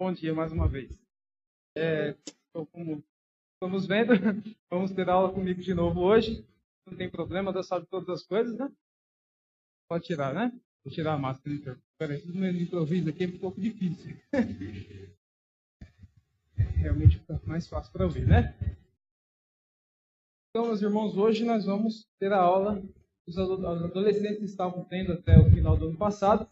Bom dia mais uma vez. É, como estamos vendo, vamos ter aula comigo de novo hoje. Não tem problema, Deus sabe todas as coisas, né? Pode tirar, né? Vou tirar a máscara então. Peraí, o meu improviso aqui é um pouco difícil. Realmente fica mais fácil para ouvir, né? Então, meus irmãos, hoje nós vamos ter a aula que os adolescentes estavam tendo até o final do ano passado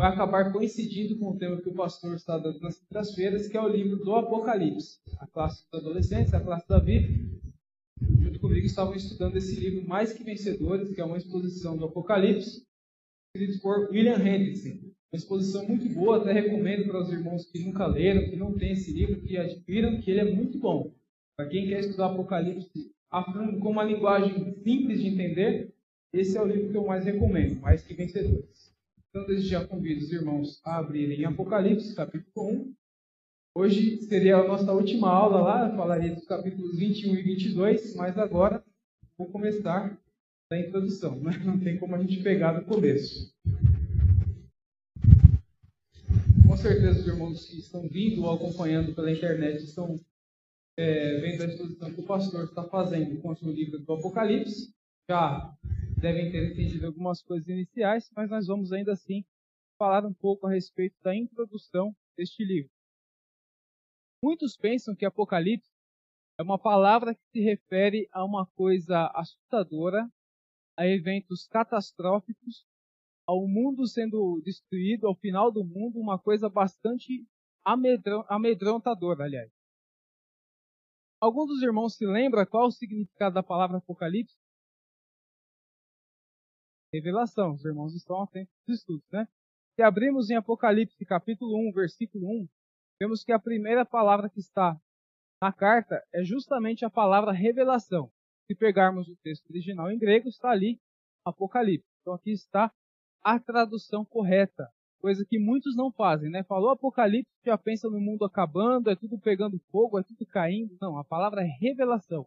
vai acabar coincidindo com o tema que o pastor está dando nas quintas-feiras, que é o livro do Apocalipse. A classe dos adolescentes, a classe da vida, junto comigo estavam estudando esse livro Mais Que Vencedores, que é uma exposição do Apocalipse, escrito por William Hendrickson. Uma exposição muito boa, até recomendo para os irmãos que nunca leram, que não têm esse livro, que adquiram, que ele é muito bom. Para quem quer estudar Apocalipse a fundo, com uma linguagem simples de entender, esse é o livro que eu mais recomendo, Mais Que Vencedores. Então, desde já convido os irmãos a abrirem Apocalipse, capítulo 1. Hoje seria a nossa última aula lá, falaria dos capítulos 21 e 22, mas agora vou começar da introdução, né? não tem como a gente pegar do começo. Com certeza os irmãos que estão vindo ou acompanhando pela internet estão é, vendo a exposição que o pastor está fazendo com o livro do Apocalipse. Já devem ter entendido algumas coisas iniciais, mas nós vamos ainda assim falar um pouco a respeito da introdução deste livro. Muitos pensam que Apocalipse é uma palavra que se refere a uma coisa assustadora, a eventos catastróficos, ao mundo sendo destruído, ao final do mundo, uma coisa bastante amedrontadora, aliás. Alguns dos irmãos se lembram qual o significado da palavra Apocalipse? Revelação. Os irmãos estão atentos aos estudos, né? Se abrimos em Apocalipse capítulo 1, versículo 1, vemos que a primeira palavra que está na carta é justamente a palavra revelação. Se pegarmos o texto original em grego, está ali Apocalipse. Então aqui está a tradução correta, coisa que muitos não fazem, né? Falou Apocalipse, já pensa no mundo acabando, é tudo pegando fogo, é tudo caindo. Não, a palavra é revelação.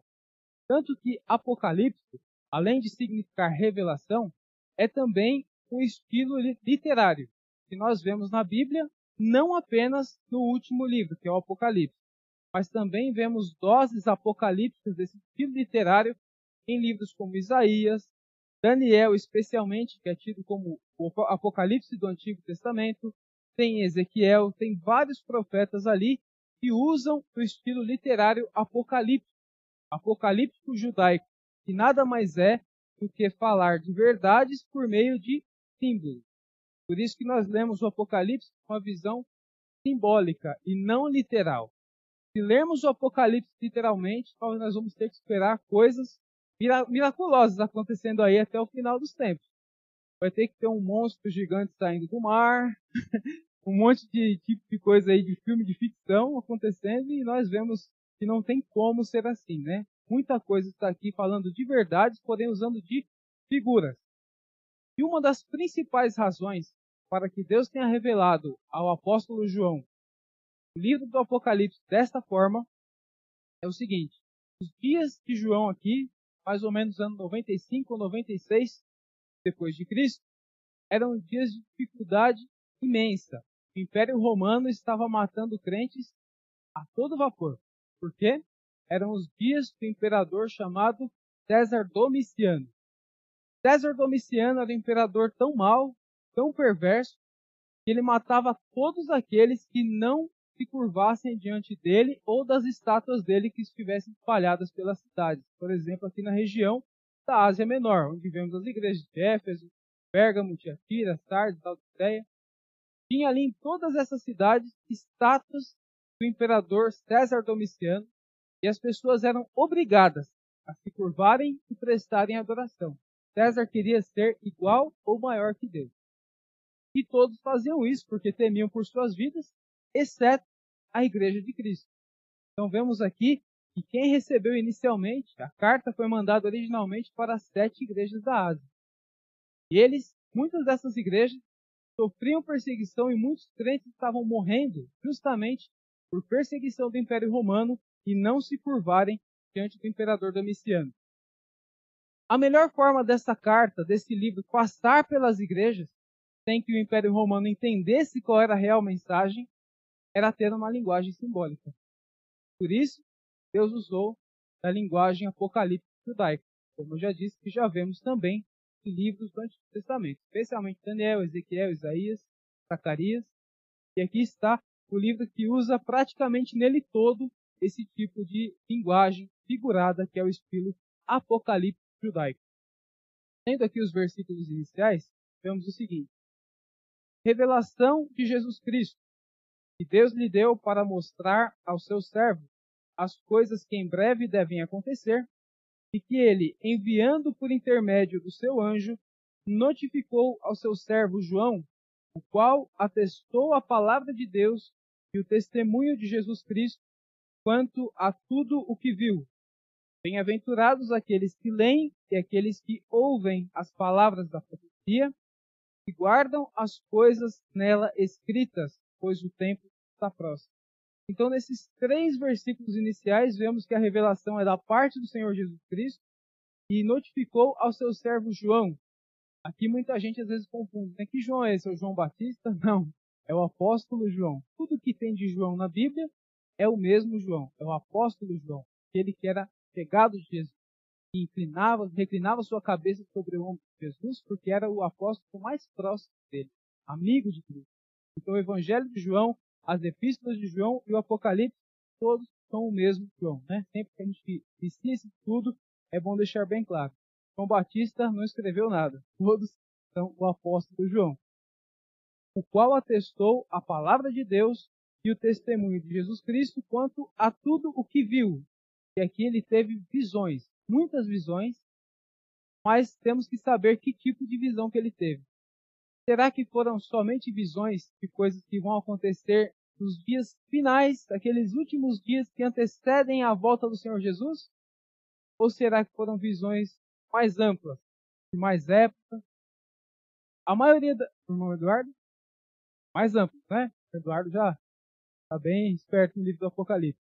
Tanto que Apocalipse, além de significar revelação, é também um estilo literário que nós vemos na Bíblia, não apenas no último livro, que é o Apocalipse, mas também vemos doses apocalípticas desse estilo literário em livros como Isaías, Daniel, especialmente, que é tido como o Apocalipse do Antigo Testamento, tem Ezequiel, tem vários profetas ali que usam o estilo literário apocalíptico, apocalíptico judaico, que nada mais é do que falar de verdades por meio de símbolos. Por isso que nós lemos o Apocalipse com uma visão simbólica e não literal. Se lermos o Apocalipse literalmente, nós vamos ter que esperar coisas miraculosas acontecendo aí até o final dos tempos. Vai ter que ter um monstro gigante saindo do mar, um monte de tipo de coisa aí de filme de ficção acontecendo e nós vemos que não tem como ser assim, né? Muita coisa está aqui falando de verdades, porém usando de figuras. E uma das principais razões para que Deus tenha revelado ao apóstolo João o livro do Apocalipse desta forma é o seguinte: os dias de João aqui, mais ou menos ano 95 ou 96 depois de Cristo, eram dias de dificuldade imensa. O Império Romano estava matando crentes a todo vapor. Por quê? Eram os dias do imperador chamado César Domiciano. César Domiciano era um imperador tão mau, tão perverso, que ele matava todos aqueles que não se curvassem diante dele ou das estátuas dele que estivessem espalhadas pelas cidades. Por exemplo, aqui na região da Ásia Menor, onde vemos as igrejas de Éfeso, Pérgamo, Tiatira, Sardes, Laodiceia. Tinha ali em todas essas cidades estátuas do imperador César Domiciano, e as pessoas eram obrigadas a se curvarem e prestarem adoração. César queria ser igual ou maior que Deus. E todos faziam isso porque temiam por suas vidas, exceto a igreja de Cristo. Então vemos aqui que quem recebeu inicialmente, a carta foi mandada originalmente para as sete igrejas da Ásia. E eles, muitas dessas igrejas, sofriam perseguição e muitos crentes estavam morrendo justamente por perseguição do Império Romano e não se curvarem diante do imperador Domiciano. A melhor forma dessa carta, desse livro, passar pelas igrejas, sem que o Império Romano entendesse qual era a real mensagem, era ter uma linguagem simbólica. Por isso, Deus usou a linguagem apocalíptica judaica, como eu já disse, que já vemos também em livros do Antigo Testamento, especialmente Daniel, Ezequiel, Isaías, Zacarias. E aqui está o livro que usa praticamente nele todo esse tipo de linguagem figurada, que é o estilo apocalíptico judaico. Lendo aqui os versículos iniciais, vemos o seguinte: Revelação de Jesus Cristo, que Deus lhe deu para mostrar aos seus servos as coisas que em breve devem acontecer, e que ele, enviando por intermédio do seu anjo, notificou ao seu servo João, o qual atestou a palavra de Deus e o testemunho de Jesus Cristo quanto a tudo o que viu. Bem-aventurados aqueles que leem e aqueles que ouvem as palavras da profecia e guardam as coisas nela escritas, pois o tempo está próximo. Então, nesses três versículos iniciais, vemos que a revelação é da parte do Senhor Jesus Cristo e notificou ao seu servo João. Aqui muita gente às vezes confunde, né? Que João é esse? É o João Batista? Não, é o apóstolo João. Tudo que tem de João na Bíblia é o mesmo João, é o apóstolo João, aquele que era chegado de Jesus, que inclinava, reclinava sua cabeça sobre o ombro de Jesus, porque era o apóstolo mais próximo dele, amigo de Cristo. Então o Evangelho de João, as epístolas de João e o Apocalipse, todos são o mesmo João. Né? Sempre que a gente inicia esse tudo, é bom deixar bem claro. João Batista não escreveu nada. Todos são o apóstolo João. O qual atestou a palavra de Deus e o testemunho de Jesus Cristo quanto a tudo o que viu. E aqui ele teve visões, muitas visões, mas temos que saber que tipo de visão que ele teve. Será que foram somente visões de coisas que vão acontecer nos dias finais, aqueles últimos dias que antecedem a volta do Senhor Jesus? Ou será que foram visões mais amplas, de mais época? A maioria da. Irmão Eduardo? Mais amplas, né? Eduardo já está bem esperto no livro do Apocalipse.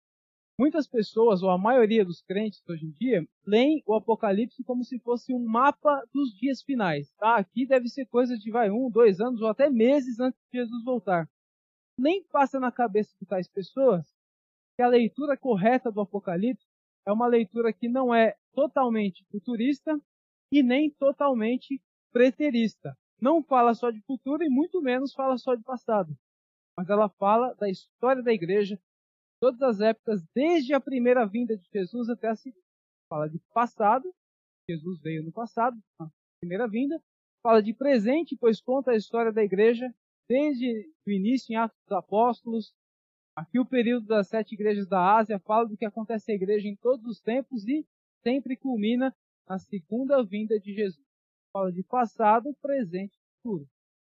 Muitas pessoas, ou a maioria dos crentes hoje em dia, leem o Apocalipse como se fosse um mapa dos dias finais. Ah, aqui deve ser coisa de vai um, dois anos ou até meses antes de Jesus voltar. Nem passa na cabeça de tais pessoas que a leitura correta do Apocalipse é uma leitura que não é totalmente futurista e nem totalmente preterista. Não fala só de futuro e muito menos fala só de passado mas ela fala da história da igreja, todas as épocas, desde a primeira vinda de Jesus até a segunda. Fala de passado, Jesus veio no passado, a primeira vinda. Fala de presente, pois conta a história da igreja, desde o início em Atos dos Apóstolos. Aqui o período das sete igrejas da Ásia fala do que acontece à igreja em todos os tempos e sempre culmina na segunda vinda de Jesus. Fala de passado, presente e futuro. O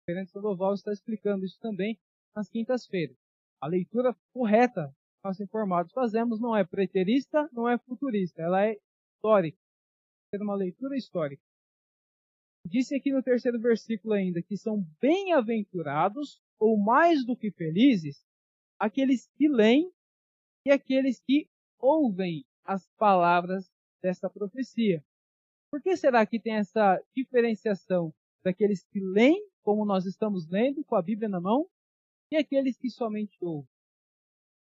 Reverendo Sandoval está explicando isso também nas quintas-feiras. A leitura correta que nós informados fazemos não é preterista, não é futurista, ela é histórica. É uma leitura histórica. Disse aqui no terceiro versículo ainda que são bem-aventurados ou mais do que felizes aqueles que leem e aqueles que ouvem as palavras desta profecia. Por que será que tem essa diferenciação daqueles que leem, como nós estamos lendo, com a Bíblia na mão, e aqueles que somente ouvem.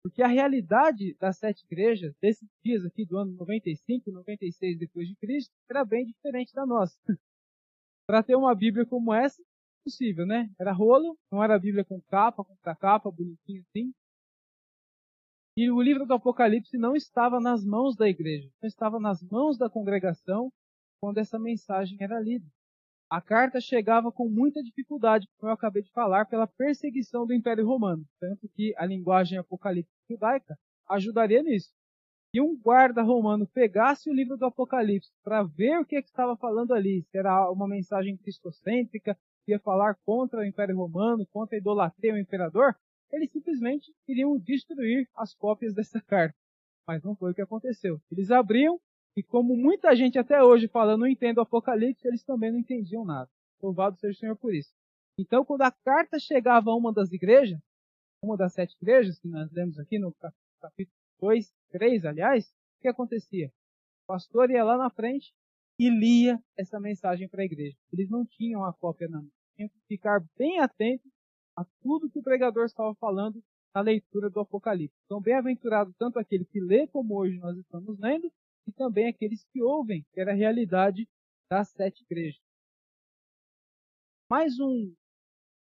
Porque a realidade das sete igrejas, desses dias aqui do ano 95, 96 depois de Cristo, era bem diferente da nossa. Para ter uma Bíblia como essa, possível, né? Era rolo, não era Bíblia com capa, com capa, bonitinho assim. E o livro do Apocalipse não estava nas mãos da igreja, não estava nas mãos da congregação quando essa mensagem era lida. A carta chegava com muita dificuldade, como eu acabei de falar, pela perseguição do Império Romano, tanto que a linguagem apocalíptica judaica ajudaria nisso. Se um guarda romano pegasse o livro do Apocalipse para ver o que, é que estava falando ali, se era uma mensagem cristocêntrica, ia falar contra o Império Romano, contra a idolatria ao imperador, eles simplesmente iriam destruir as cópias dessa carta. Mas não foi o que aconteceu. Eles abriam e como muita gente até hoje fala, não entendo o Apocalipse, eles também não entendiam nada. Louvado seja o Senhor por isso. Então, quando a carta chegava a uma das igrejas, uma das sete igrejas que nós lemos aqui no capítulo 2, 3, aliás, o que acontecia? O pastor ia lá na frente e lia essa mensagem para a igreja. Eles não tinham a cópia na mão. Tinham que ficar bem atentos a tudo que o pregador estava falando na leitura do Apocalipse. Então, bem-aventurado tanto aquele que lê como hoje nós estamos lendo, e também aqueles que ouvem, que era a realidade das sete igrejas. Mais um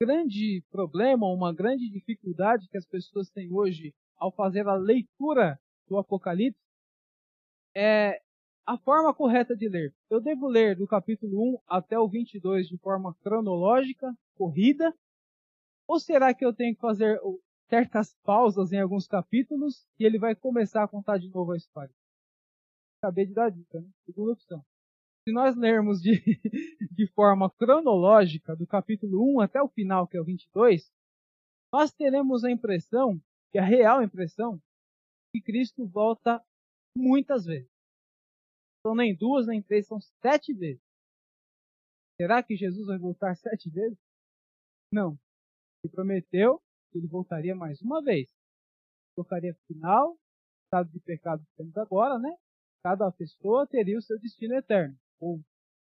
grande problema, uma grande dificuldade que as pessoas têm hoje ao fazer a leitura do Apocalipse é a forma correta de ler. Eu devo ler do capítulo 1 até o 22 de forma cronológica, corrida, ou será que eu tenho que fazer certas pausas em alguns capítulos e ele vai começar a contar de novo a história? Acabei de dar dica, né? Segunda opção. Se nós lermos de, de forma cronológica, do capítulo 1 até o final, que é o 22, nós teremos a impressão, que a real impressão, que Cristo volta muitas vezes. São nem duas, nem três, são sete vezes. Será que Jesus vai voltar sete vezes? Não. Ele prometeu que ele voltaria mais uma vez. Tocaria final, estado de pecado que temos agora, né? Cada pessoa teria o seu destino eterno. Ou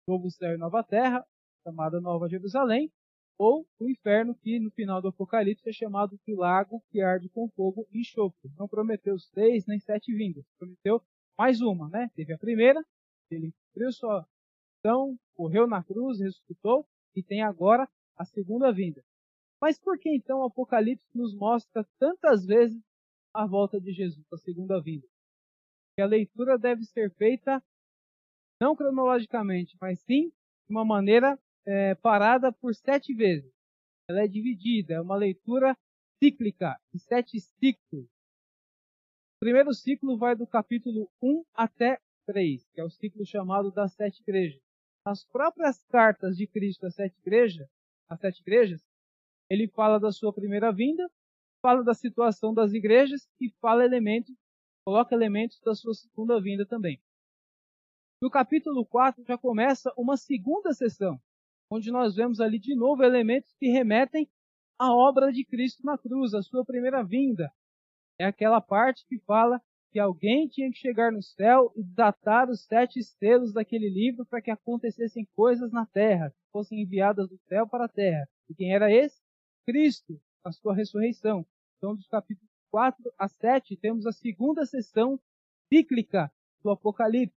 novo céu e nova terra, chamada Nova Jerusalém, ou o inferno, que no final do Apocalipse é chamado de lago que arde com fogo e enxofre. Não prometeu seis nem sete vindas, prometeu mais uma, né? Teve a primeira, ele cumpriu sua missão, morreu na cruz, ressuscitou, e tem agora a segunda vinda. Mas por que então o Apocalipse nos mostra tantas vezes a volta de Jesus, a segunda vinda? Que a leitura deve ser feita não cronologicamente, mas sim de uma maneira é, parada por sete vezes. Ela é dividida, é uma leitura cíclica, de sete ciclos. O primeiro ciclo vai do capítulo 1 até 3, que é o ciclo chamado das sete igrejas. Nas próprias cartas de Cristo às sete igrejas, às sete igrejas, ele fala da sua primeira vinda, fala da situação das igrejas e fala elementos, coloca elementos da sua segunda vinda também. No capítulo 4 já começa uma segunda sessão, onde nós vemos ali de novo elementos que remetem à obra de Cristo na cruz, a sua primeira vinda. É aquela parte que fala que alguém tinha que chegar no céu e datar os sete selos daquele livro para que acontecessem coisas na terra, que fossem enviadas do céu para a terra. E quem era esse? Cristo, a sua ressurreição. Então, dos capítulos 4 a 7, temos a segunda sessão cíclica do Apocalipse.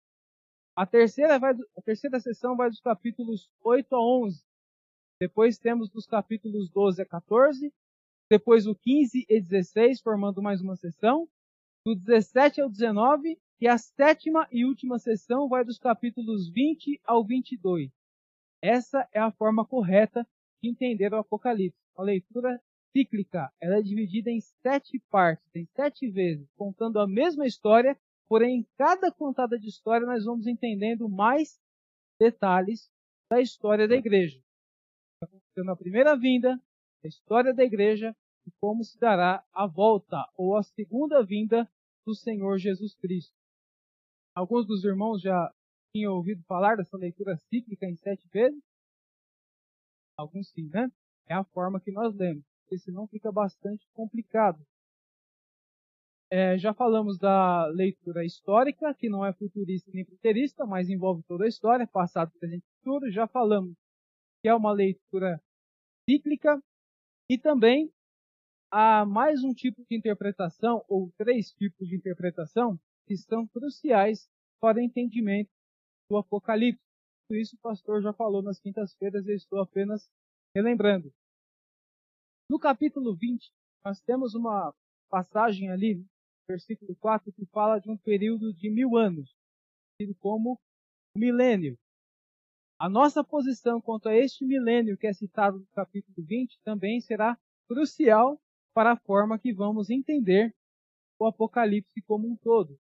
A terceira, vai, a terceira sessão vai dos capítulos 8 a 11. Depois temos dos capítulos 12 a 14. Depois o 15 e 16, formando mais uma sessão. Do 17 ao 19. E a sétima e última sessão vai dos capítulos 20 ao 22. Essa é a forma correta de entender o Apocalipse. A leitura cíclica, ela é dividida em sete partes, em sete vezes, contando a mesma história, porém em cada contada de história nós vamos entendendo mais detalhes da história da igreja. Acontecendo a primeira vinda, a história da igreja e como se dará a volta ou a segunda vinda do Senhor Jesus Cristo. Alguns dos irmãos já tinham ouvido falar dessa leitura cíclica em sete vezes? Alguns sim, né? É a forma que nós lemos, porque senão fica bastante complicado. É, já falamos da leitura histórica, que não é futurista nem preterista, mas envolve toda a história, passado, presente e futuro. Já falamos que é uma leitura cíclica e também há mais um tipo de interpretação, ou três tipos de interpretação, que são cruciais para o entendimento do Apocalipse. Isso o pastor já falou nas quintas-feiras, eu estou apenas relembrando. No capítulo 20, nós temos uma passagem ali, versículo 4, que fala de um período de mil anos, tido como milênio. A nossa posição quanto a este milênio que é citado no capítulo 20 também será crucial para a forma que vamos entender o Apocalipse como um todo.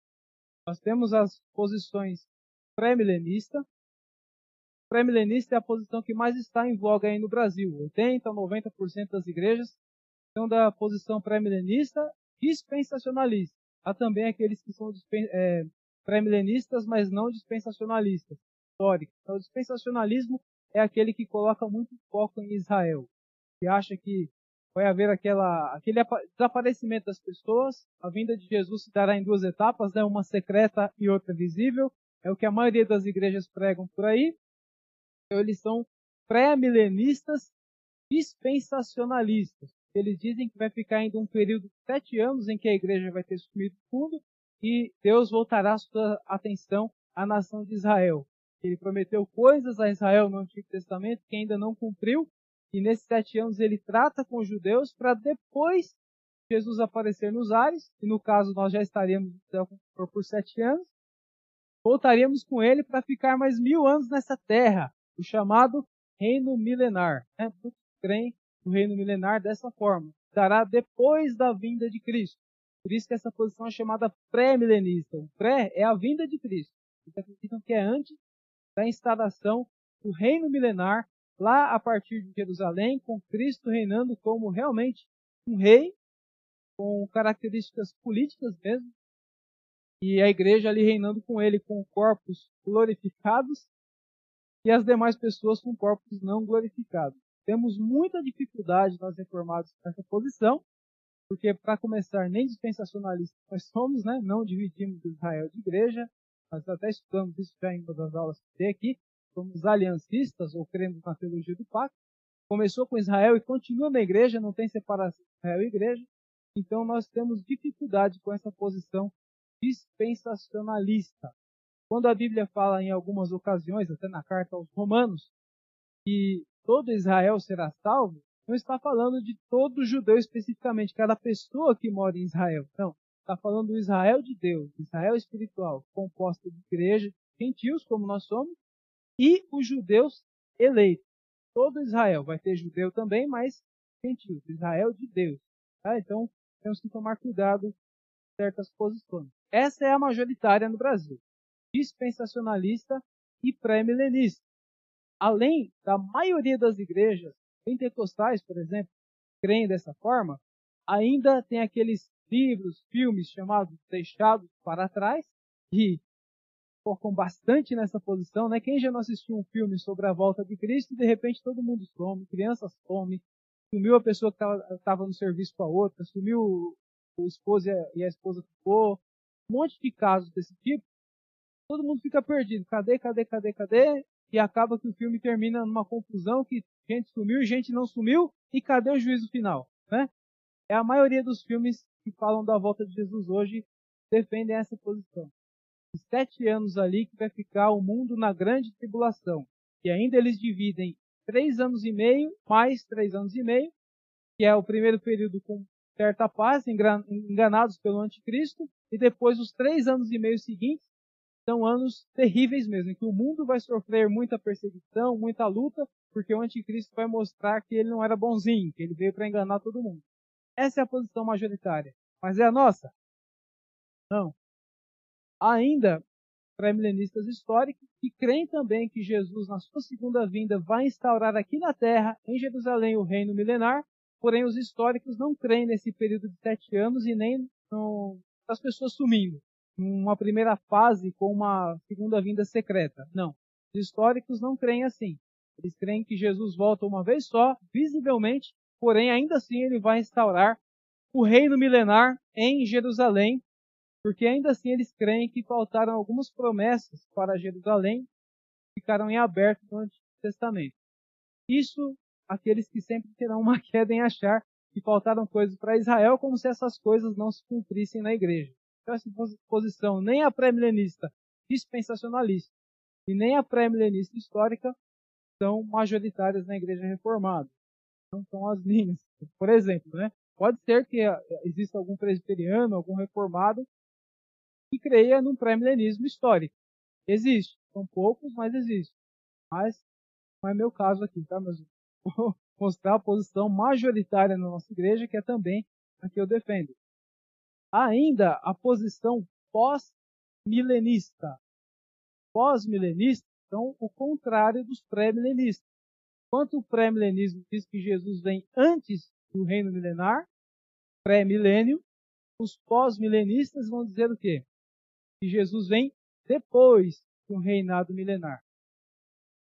Nós temos as posições pré-milenista, pré-milenista é a posição que mais está em voga aí no Brasil. 80 a 90% das igrejas são da posição pré-milenista dispensacionalista. Há também aqueles que são é, pré-milenistas, mas não dispensacionalistas, históricos. Então, o dispensacionalismo é aquele que coloca muito foco em Israel, que acha que vai haver aquela, aquele desaparecimento das pessoas, a vinda de Jesus se dará em duas etapas, né? uma secreta e outra visível, é o que a maioria das igrejas pregam por aí, então, eles são pré-milenistas dispensacionalistas. eles dizem que vai ficar ainda um período de sete anos em que a igreja vai ter sumido fundo e Deus voltará sua atenção à nação de Israel. Ele prometeu coisas a Israel no Antigo Testamento que ainda não cumpriu, e nesses sete anos ele trata com os judeus para depois Jesus aparecer nos ares, e no caso nós já estaríamos no céu por sete anos, voltaríamos com ele para ficar mais mil anos nessa terra, o chamado reino milenar. Né? Muitos creem no reino milenar dessa forma. Dará depois da vinda de Cristo. Por isso que essa posição é chamada pré-milenista. O pré é a vinda de Cristo. Eles acreditam que é antes da instalação do reino milenar, lá a partir de Jerusalém, com Cristo reinando como realmente um rei, com características políticas mesmo, e a igreja ali reinando com ele com corpos glorificados e as demais pessoas com corpos não glorificados. Temos muita dificuldade nós reformados nessa posição, porque para começar nem dispensacionalistas nós somos, né? Não dividimos Israel de igreja, nós até estudamos isso já em uma das aulas que tem aqui, somos aliancistas ou cremos na teologia do pacto. Começou com Israel e continua na igreja, não tem separação Israel e igreja. Então nós temos dificuldade com essa posição dispensacionalista. Quando a Bíblia fala em algumas ocasiões, até na carta aos Romanos, que todo Israel será salvo, não está falando de todo judeu especificamente, cada pessoa que mora em Israel. Não. Está falando do Israel de Deus, Israel espiritual, composta de igreja, gentios, como nós somos, e os judeus eleitos. Todo Israel vai ter judeu também, mas gentios, Israel de Deus. Tá? Então, temos que tomar cuidado com certas posições. Essa é a majoritária no Brasil. Dispensacionalista e pré-milenista. Além da maioria das igrejas pentecostais, por exemplo, creem dessa forma, ainda tem aqueles livros, filmes chamados Deixados para Trás, que focam bastante nessa posição, né? Quem já não assistiu um filme sobre a volta de Cristo e de repente todo mundo some, crianças somem, sumiu a pessoa que estava no serviço com a outra, sumiu o esposo e a esposa ficou, um monte de casos desse tipo, todo mundo fica perdido. Cadê, cadê, cadê, cadê? E acaba que o filme termina numa confusão que gente sumiu gente não sumiu, e cadê o juízo final? Né? É a maioria dos filmes que falam da volta de Jesus hoje defendem essa posição. Os sete anos ali que vai ficar o mundo na grande tribulação. E ainda eles dividem três anos e meio mais três anos e meio, que é o primeiro período com certa paz, enganados pelo anticristo, e depois os três anos e meio seguintes são anos terríveis mesmo, em que o mundo vai sofrer muita perseguição, muita luta, porque o anticristo vai mostrar que ele não era bonzinho, que ele veio para enganar todo mundo. Essa é a posição majoritária. Mas é a nossa? Não. Ainda pré-milenistas históricos que creem também que Jesus, na sua segunda vinda, vai instaurar aqui na terra, em Jerusalém, o reino milenar, porém os históricos não creem nesse período de sete anos e nem no, das pessoas sumindo. Uma primeira fase com uma segunda vinda secreta. Não. Os históricos não creem assim. Eles creem que Jesus volta uma vez só, visivelmente, porém ainda assim ele vai instaurar o reino milenar em Jerusalém, porque ainda assim eles creem que faltaram algumas promessas para Jerusalém que ficaram em aberto no Antigo Testamento. Isso aqueles que sempre terão uma queda em achar que faltaram coisas para Israel, como se essas coisas não se cumprissem na igreja. Essa posição, nem a pré-milenista dispensacionalista e nem a pré-milenista histórica são majoritárias na igreja reformada. Não são as linhas. Por exemplo, né? Pode ser que eh, exista algum presbiteriano, algum reformado que creia num pré-milenismo histórico. Existe. São poucos, mas existe. Mas não é meu caso aqui, tá, meus Vou mostrar a posição majoritária na nossa igreja, que é também a que eu defendo. Ainda a posição pós-milenista. Pós-milenistas são o contrário dos pré-milenistas. Enquanto o pré-milenismo diz que Jesus vem antes do reino milenar, pré-milênio, os pós-milenistas vão dizer o quê? Que Jesus vem depois do reinado milenar.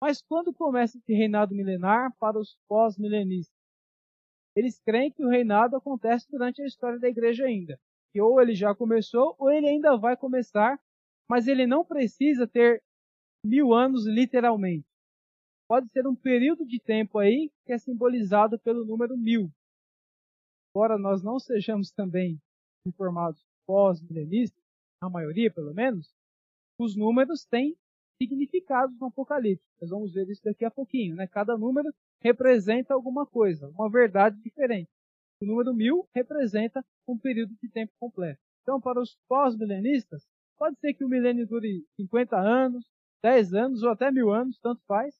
Mas quando começa esse reinado milenar para os pós-milenistas? Eles creem que o reinado acontece durante a história da igreja ainda. Que ou ele já começou, ou ele ainda vai começar, mas ele não precisa ter mil anos literalmente. Pode ser um período de tempo aí que é simbolizado pelo número mil. embora nós não sejamos também informados pós-milenistas, a maioria pelo menos, os números têm significados no Apocalipse. Nós vamos ver isso daqui a pouquinho. Né? Cada número representa alguma coisa, uma verdade diferente. O número mil representa um período de tempo completo. Então, para os pós-milenistas, pode ser que o milênio dure 50 anos, 10 anos ou até mil anos, tanto faz.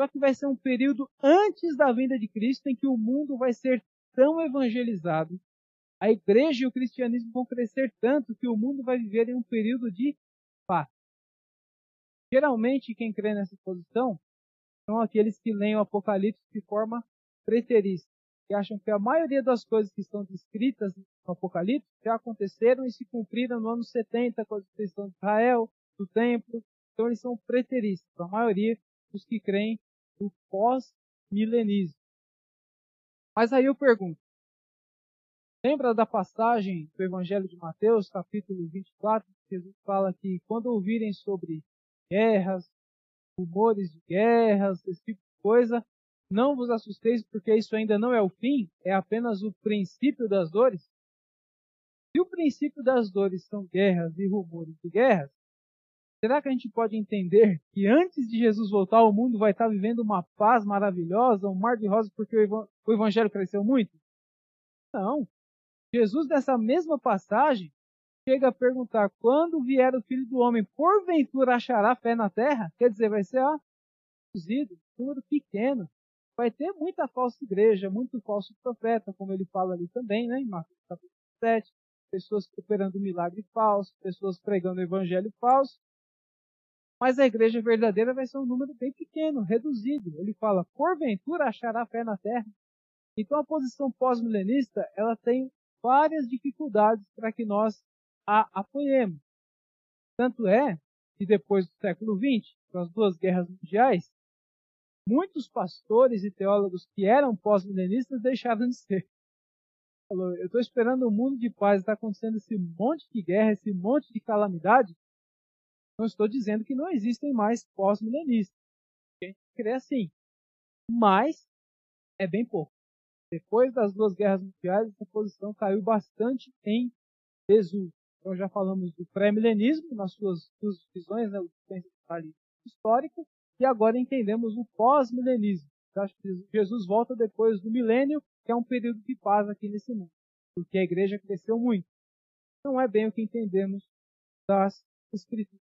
Só que vai ser um período antes da vinda de Cristo em que o mundo vai ser tão evangelizado, a igreja e o cristianismo vão crescer tanto que o mundo vai viver em um período de paz. Geralmente, quem crê nessa posição são aqueles que leem o Apocalipse de forma preterista, que acham que a maioria das coisas que estão descritas no Apocalipse já aconteceram e se cumpriram no ano 70 com a destruição de Israel, do templo. Então, eles são preteristas, a maioria dos que creem no pós-milenismo. Mas aí eu pergunto, lembra da passagem do Evangelho de Mateus, capítulo 24, que Jesus fala que quando ouvirem sobre guerras, rumores de guerras, esse tipo de coisa, não vos assusteis, porque isso ainda não é o fim, é apenas o princípio das dores. Se o princípio das dores são guerras e rumores de guerras, será que a gente pode entender que antes de Jesus voltar, o mundo vai estar vivendo uma paz maravilhosa, um mar de rosas, porque o evangelho cresceu muito? Não. Jesus, nessa mesma passagem, chega a perguntar: quando vier o filho do homem, porventura achará fé na terra? Quer dizer, vai ser ó, reduzido, número pequeno. Vai ter muita falsa igreja, muito falso profeta, como ele fala ali também, né, em Marcos capítulo 7. Pessoas operando milagre falso, pessoas pregando evangelho falso. Mas a igreja verdadeira vai ser um número bem pequeno, reduzido. Ele fala, porventura achará fé na terra. Então a posição pós-milenista, ela tem várias dificuldades para que nós a apoiemos. Tanto é que depois do século XX, com as duas guerras mundiais, muitos pastores e teólogos que eram pós-milenistas deixaram de ser. Falou, eu estou esperando um mundo de paz, está acontecendo esse monte de guerra, esse monte de calamidade. Não estou dizendo que não existem mais pós-milenistas. A gente crê assim. Mas é bem pouco. Depois das duas guerras mundiais, essa posição caiu bastante em desuso. Então já falamos do pré-milenismo nas suas duas divisões, né, o histórico, e agora entendemos o pós-milenismo. Acho que Jesus volta depois do milênio, que é um período de paz aqui nesse mundo, porque a igreja cresceu muito. Não é bem o que entendemos das escrituras.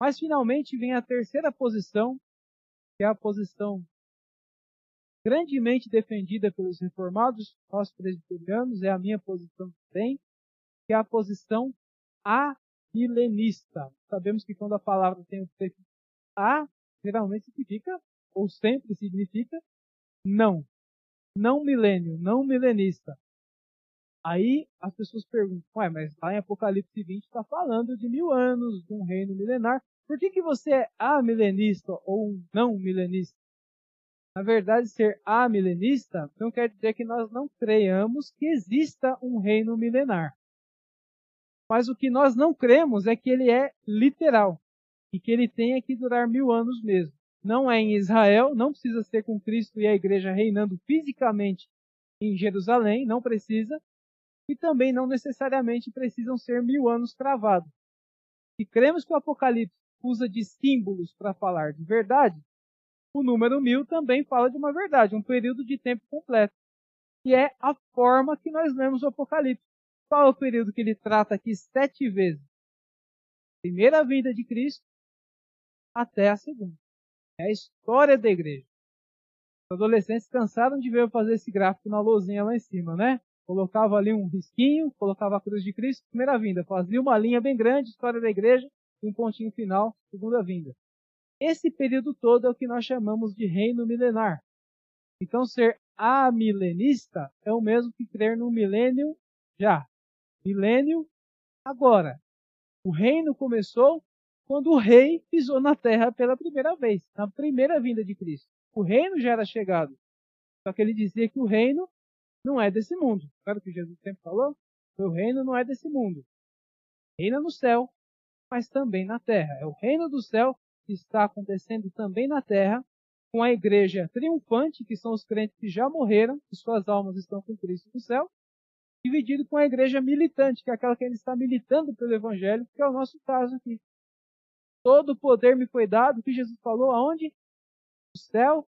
Mas finalmente vem a terceira posição, que é a posição grandemente defendida pelos reformados, nós presbiterianos, é a minha posição também, que é a posição amilenista. Sabemos que quando a palavra tem o prefixo a, geralmente significa, ou sempre significa, não. Não milênio, não milenista. Aí as pessoas perguntam, ué, mas lá em Apocalipse 20 está falando de mil anos, de um reino milenar. Por que, que você é amilenista ou não milenista? Na verdade, ser amilenista não quer dizer que nós não creiamos que exista um reino milenar. Mas o que nós não cremos é que ele é literal e que ele tenha que durar mil anos mesmo. Não é em Israel, não precisa ser com Cristo e a igreja reinando fisicamente em Jerusalém, não precisa. E também não necessariamente precisam ser mil anos cravados. Se cremos que o Apocalipse usa de símbolos para falar de verdade, o número mil também fala de uma verdade, um período de tempo completo. E é a forma que nós lemos o Apocalipse. Qual é o período que ele trata aqui sete vezes? Primeira vinda de Cristo até a segunda. É a história da igreja. Os adolescentes cansaram de ver eu fazer esse gráfico na lousinha lá em cima, né? Colocava ali um risquinho, colocava a cruz de Cristo, primeira vinda. Fazia uma linha bem grande, história da igreja, e um pontinho final, segunda vinda. Esse período todo é o que nós chamamos de reino milenar. Então, ser amilenista é o mesmo que crer no milênio já milênio agora. O reino começou quando o rei pisou na terra pela primeira vez, na primeira vinda de Cristo. O reino já era chegado. Só que ele dizia que o reino não é desse mundo. Claro que Jesus sempre falou? O reino não é desse mundo. Reina no céu, mas também na terra. É o reino do céu que está acontecendo também na terra, com a igreja triunfante, que são os crentes que já morreram, que suas almas estão com Cristo no céu, dividido com a igreja militante, que é aquela que ainda está militando pelo Evangelho, que é o nosso caso aqui. Todo o poder me foi dado, que Jesus falou, aonde? No céu,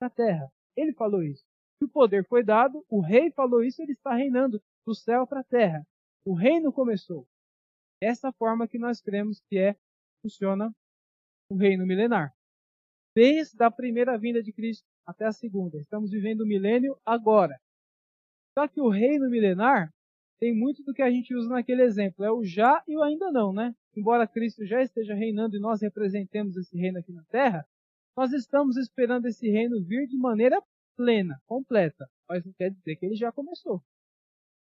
na terra. Ele falou isso. o poder foi dado, o rei falou isso, ele está reinando do céu para a terra. O reino começou. Essa forma que nós cremos que é funciona o reino milenar. Desde a primeira vinda de Cristo até a segunda. Estamos vivendo o milênio agora. Só que o reino milenar tem muito do que a gente usa naquele exemplo. É o já e o ainda não, né? Embora Cristo já esteja reinando e nós representemos esse reino aqui na terra, nós estamos esperando esse reino vir de maneira plena, completa. Mas não quer dizer que ele já começou.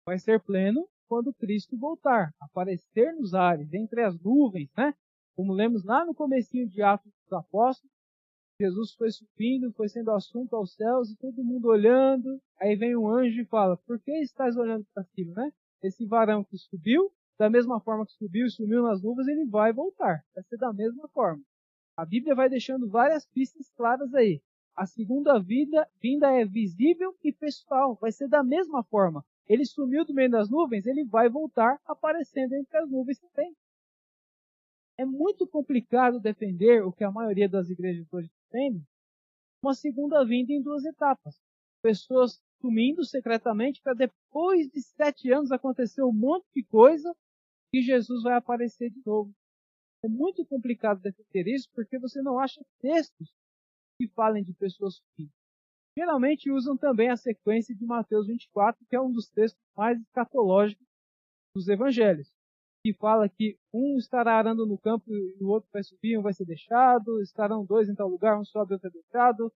Vai ser pleno quando Cristo voltar, aparecer nos ares, entre as nuvens, né? Como lemos lá no comecinho de Atos dos Apóstolos, Jesus foi subindo, foi sendo assunto aos céus e todo mundo olhando. Aí vem um anjo e fala: Por que estás olhando para cima, né? Esse varão que subiu, da mesma forma que subiu e sumiu nas nuvens, ele vai voltar. Vai ser da mesma forma. A Bíblia vai deixando várias pistas claras aí. A segunda vida, vinda é visível e pessoal. Vai ser da mesma forma. Ele sumiu do meio das nuvens, ele vai voltar aparecendo entre as nuvens também. É muito complicado defender o que a maioria das igrejas hoje defende, uma segunda vinda em duas etapas. Pessoas sumindo secretamente para depois de sete anos acontecer um monte de coisa e Jesus vai aparecer de novo. É muito complicado defender isso porque você não acha textos que falem de pessoas sumindo. Geralmente usam também a sequência de Mateus 24, que é um dos textos mais escatológicos dos evangelhos que fala que um estará arando no campo e o outro vai subir, um vai ser deixado, estarão dois em tal lugar, um sobe e outro é deixado.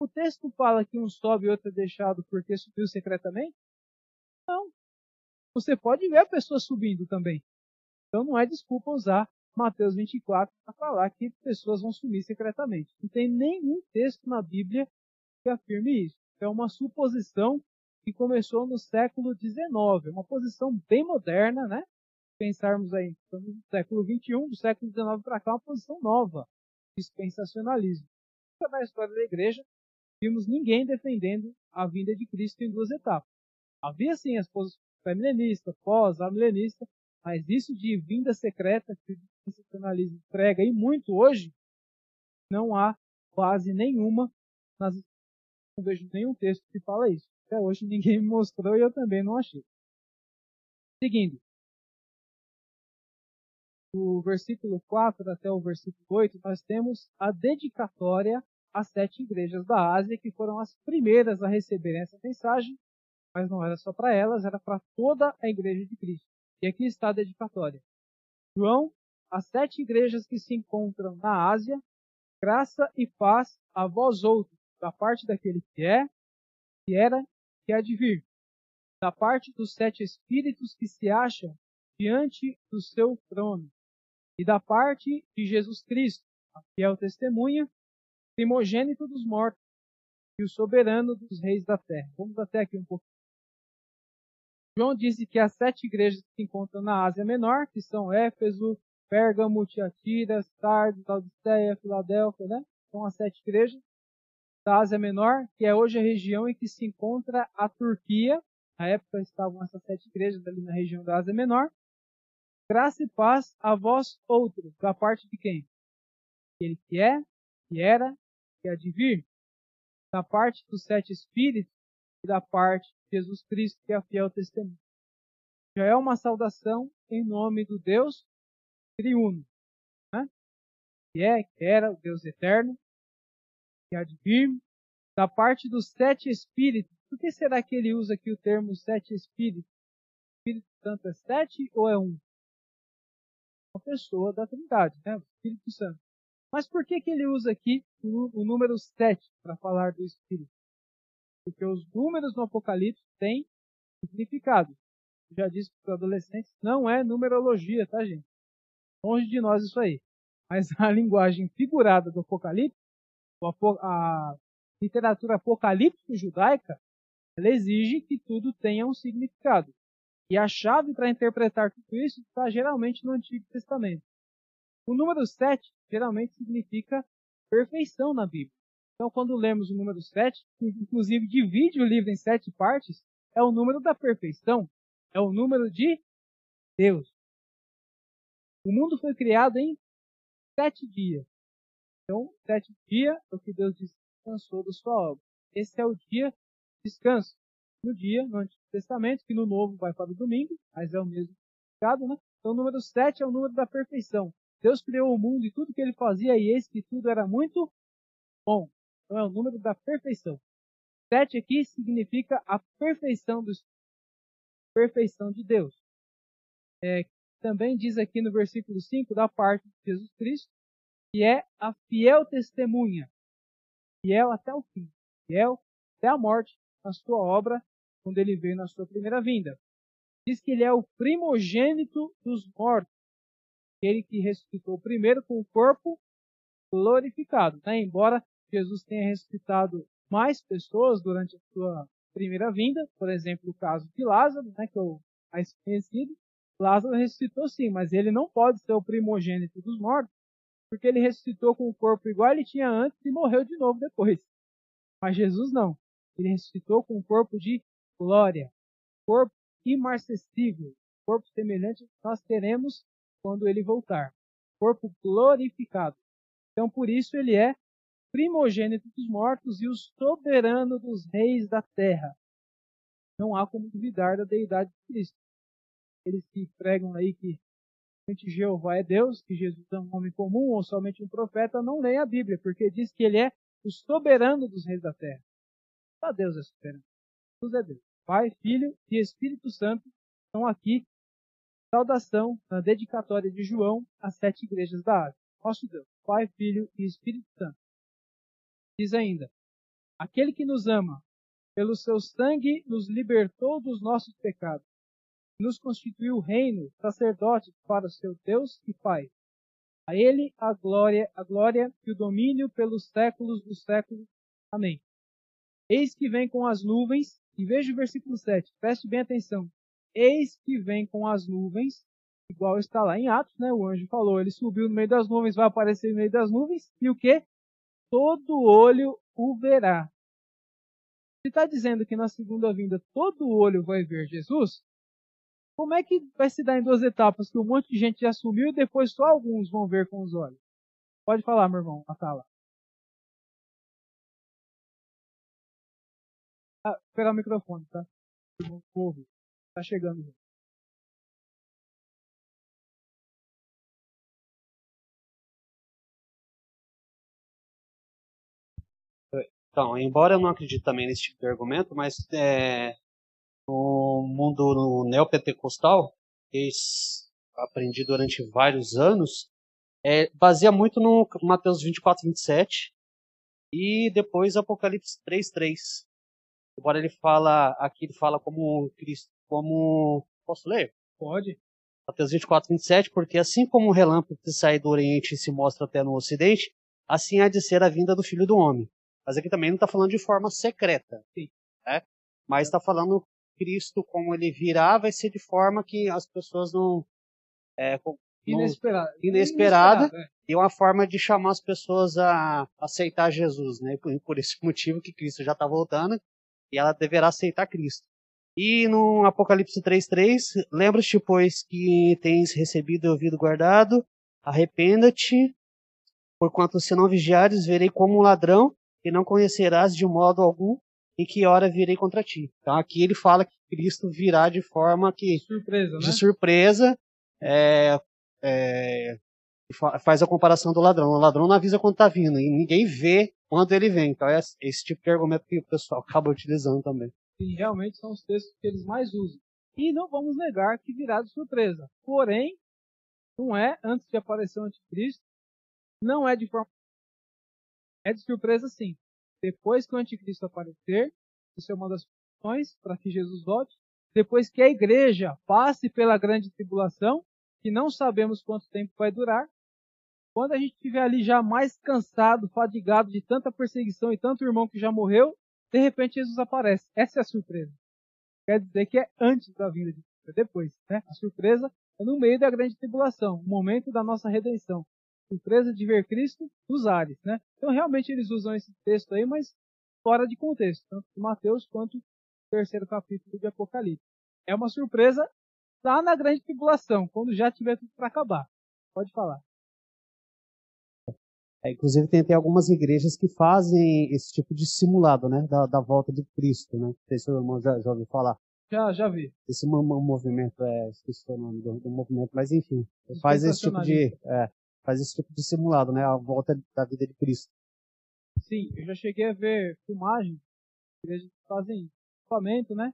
O texto fala que um sobe e outro é deixado porque subiu secretamente? Não. Você pode ver a pessoa subindo também. Então não é desculpa usar Mateus 24 para falar que pessoas vão sumir secretamente. Não tem nenhum texto na Bíblia que afirme isso. É uma suposição que começou no século XIX, uma posição bem moderna, né? pensarmos aí, no século XXI, do século XIX para cá, uma posição nova, dispensacionalismo. Na história da igreja, vimos ninguém defendendo a vinda de Cristo em duas etapas. Havia sim as posições pré-milenista, pós-amilenista, mas isso de vinda secreta que o dispensacionalismo prega e muito hoje, não há quase nenhuma nas não vejo nenhum texto que fala isso. Até hoje ninguém me mostrou e eu também não achei. Seguindo, do versículo 4 até o versículo 8, nós temos a dedicatória às sete igrejas da Ásia, que foram as primeiras a receberem essa mensagem, mas não era só para elas, era para toda a igreja de Cristo. E aqui está a dedicatória. João, as sete igrejas que se encontram na Ásia, graça e paz a vós outros, da parte daquele que é, que era, que há de vir, da parte dos sete espíritos que se acham diante do seu trono, e da parte de Jesus Cristo, a fiel testemunha, primogênito dos mortos e o soberano dos reis da terra. Vamos até aqui um pouquinho. João disse que as sete igrejas que se encontram na Ásia Menor, que são Éfeso, Pérgamo, Tiatira, Sardes, Laodiceia, Filadélfia, né? São as sete igrejas da Ásia Menor, que é hoje a região em que se encontra a Turquia. Na época estavam essas sete igrejas ali na região da Ásia Menor. Graça e paz a vós outros, da parte de quem? Aquele que é, que era, que há de vir, da parte dos sete espíritos e da parte de Jesus Cristo, que é a fiel testemunha. Já é uma saudação em nome do Deus triuno, né? que é, que era o Deus eterno, que há de vir, da parte dos sete espíritos. Por que será que ele usa aqui o termo sete espíritos? Espírito Santo é sete ou é um? uma pessoa da Trindade, né? o Espírito Santo. Mas por que, que ele usa aqui o, o número 7 para falar do Espírito? Porque os números no Apocalipse têm significado. Eu já disse para os adolescentes, não é numerologia, tá, gente? Longe de nós isso aí. Mas a linguagem figurada do Apocalipse, a literatura apocalíptica judaica, ela exige que tudo tenha um significado. E a chave para interpretar tudo isso está geralmente no Antigo Testamento. O número 7 geralmente significa perfeição na Bíblia. Então, quando lemos o número 7, que inclusive divide o livro em sete partes, é o número da perfeição, é o número de Deus. O mundo foi criado em sete dias. Então, sete dias é o que Deus descansou da sua obra. Esse é o dia de descanso. No dia, no Antigo Testamento, que no Novo vai para o domingo, mas é o mesmo significado, né? Então, o número sete é o número da perfeição. Deus criou o mundo e tudo que ele fazia, e eis que tudo era muito bom. Então, é o número da perfeição. Sete aqui significa a perfeição do perfeição de Deus. É, também diz aqui no versículo 5 da parte de Jesus Cristo, que é a fiel testemunha, fiel até o fim, fiel até a morte na sua obra, quando ele veio na sua primeira vinda. Diz que ele é o primogênito dos mortos, aquele que ressuscitou primeiro com o corpo glorificado. Né? Embora Jesus tenha ressuscitado mais pessoas durante a sua primeira vinda, por exemplo, o caso de Lázaro, né, que é o mais conhecido, Lázaro ressuscitou sim, mas ele não pode ser o primogênito dos mortos, porque ele ressuscitou com o corpo igual ele tinha antes e morreu de novo depois. Mas Jesus não. Ele ressuscitou com um corpo de glória, corpo imarcessível, corpo semelhante que nós teremos quando ele voltar, corpo glorificado. Então, por isso, ele é primogênito dos mortos e o soberano dos reis da terra. Não há como duvidar da deidade de Cristo. Eles que pregam aí que somente Jeová é Deus, que Jesus é um homem comum ou somente um profeta, não leem a Bíblia, porque diz que ele é o soberano dos reis da terra. Só Deus é soberano. Deus é Deus. Pai, Filho e Espírito Santo estão aqui. Saudação na dedicatória de João às sete igrejas da Ásia. Nosso Deus, Pai, Filho e Espírito Santo. Diz ainda: Aquele que nos ama, pelo seu sangue nos libertou dos nossos pecados, nos constituiu reino, sacerdote para o seu Deus e Pai. A ele a glória, a glória e o domínio pelos séculos dos séculos. Amém. Eis que vem com as nuvens, e veja o versículo 7, preste bem atenção. Eis que vem com as nuvens, igual está lá em Atos, né? O anjo falou, ele subiu no meio das nuvens, vai aparecer no meio das nuvens, e o que? todo olho o verá. Se está dizendo que na segunda vinda todo olho vai ver Jesus, como é que vai se dar em duas etapas que um monte de gente já sumiu e depois só alguns vão ver com os olhos? Pode falar, meu irmão, Atala. Ah, pegar o microfone, tá? Vou ouvir. Tá chegando. Então, embora eu não acredite também nesse tipo de argumento, mas é, no mundo neopentecostal, que aprendi durante vários anos, é, baseia muito no Mateus 24, 27 e depois Apocalipse 3, 3. Embora ele fala, aqui ele fala como Cristo, como, posso ler? Pode. Mateus 24, 27, porque assim como o relâmpago que sai do Oriente e se mostra até no Ocidente, assim há de ser a vinda do Filho do Homem. Mas aqui também não está falando de forma secreta. Né? Mas está falando Cristo como ele virá, vai ser de forma que as pessoas não. É, inesperada. Inesperada. inesperada é. E uma forma de chamar as pessoas a aceitar Jesus, né? Por, por esse motivo que Cristo já está voltando e ela deverá aceitar Cristo. E no Apocalipse 3,3, lembra-te, pois, que tens recebido e ouvido guardado, arrependa-te, porquanto se não vigiares, verei como um ladrão, e não conhecerás de modo algum em que hora virei contra ti. Então aqui ele fala que Cristo virá de forma que surpresa, de né? surpresa, é, é, faz a comparação do ladrão. O ladrão não avisa quando está vindo e ninguém vê quando ele vem. Então é esse tipo de argumento que o pessoal acaba utilizando também. Sim, realmente são os textos que eles mais usam. E não vamos negar que virá de surpresa. Porém, não é antes de aparecer o anticristo, não é de forma é de surpresa sim. Depois que o anticristo aparecer, isso é uma das funções para que Jesus volte. Depois que a igreja passe pela grande tribulação, que não sabemos quanto tempo vai durar. Quando a gente estiver ali já mais cansado, fadigado de tanta perseguição e tanto irmão que já morreu, de repente Jesus aparece. Essa é a surpresa. Quer dizer que é antes da vinda de Cristo, é depois. Né? A surpresa é no meio da grande tribulação, o momento da nossa redenção. surpresa de ver Cristo nos ares, né? Então realmente eles usam esse texto aí, mas fora de contexto, tanto de Mateus quanto o terceiro capítulo de Apocalipse. É uma surpresa lá na grande tribulação, quando já tiver tudo para acabar. Pode falar. É, inclusive tem, algumas igrejas que fazem esse tipo de simulado, né, da, da volta de Cristo, né? Não sei se o irmão já, já ouviu falar. Já, já vi. Esse movimento, é, esqueci o nome do, do movimento, mas enfim, faz esse tipo de, é, faz esse tipo de simulado, né, a volta da vida de Cristo. Sim, eu já cheguei a ver filmagens, igrejas que fazem acampamento, né?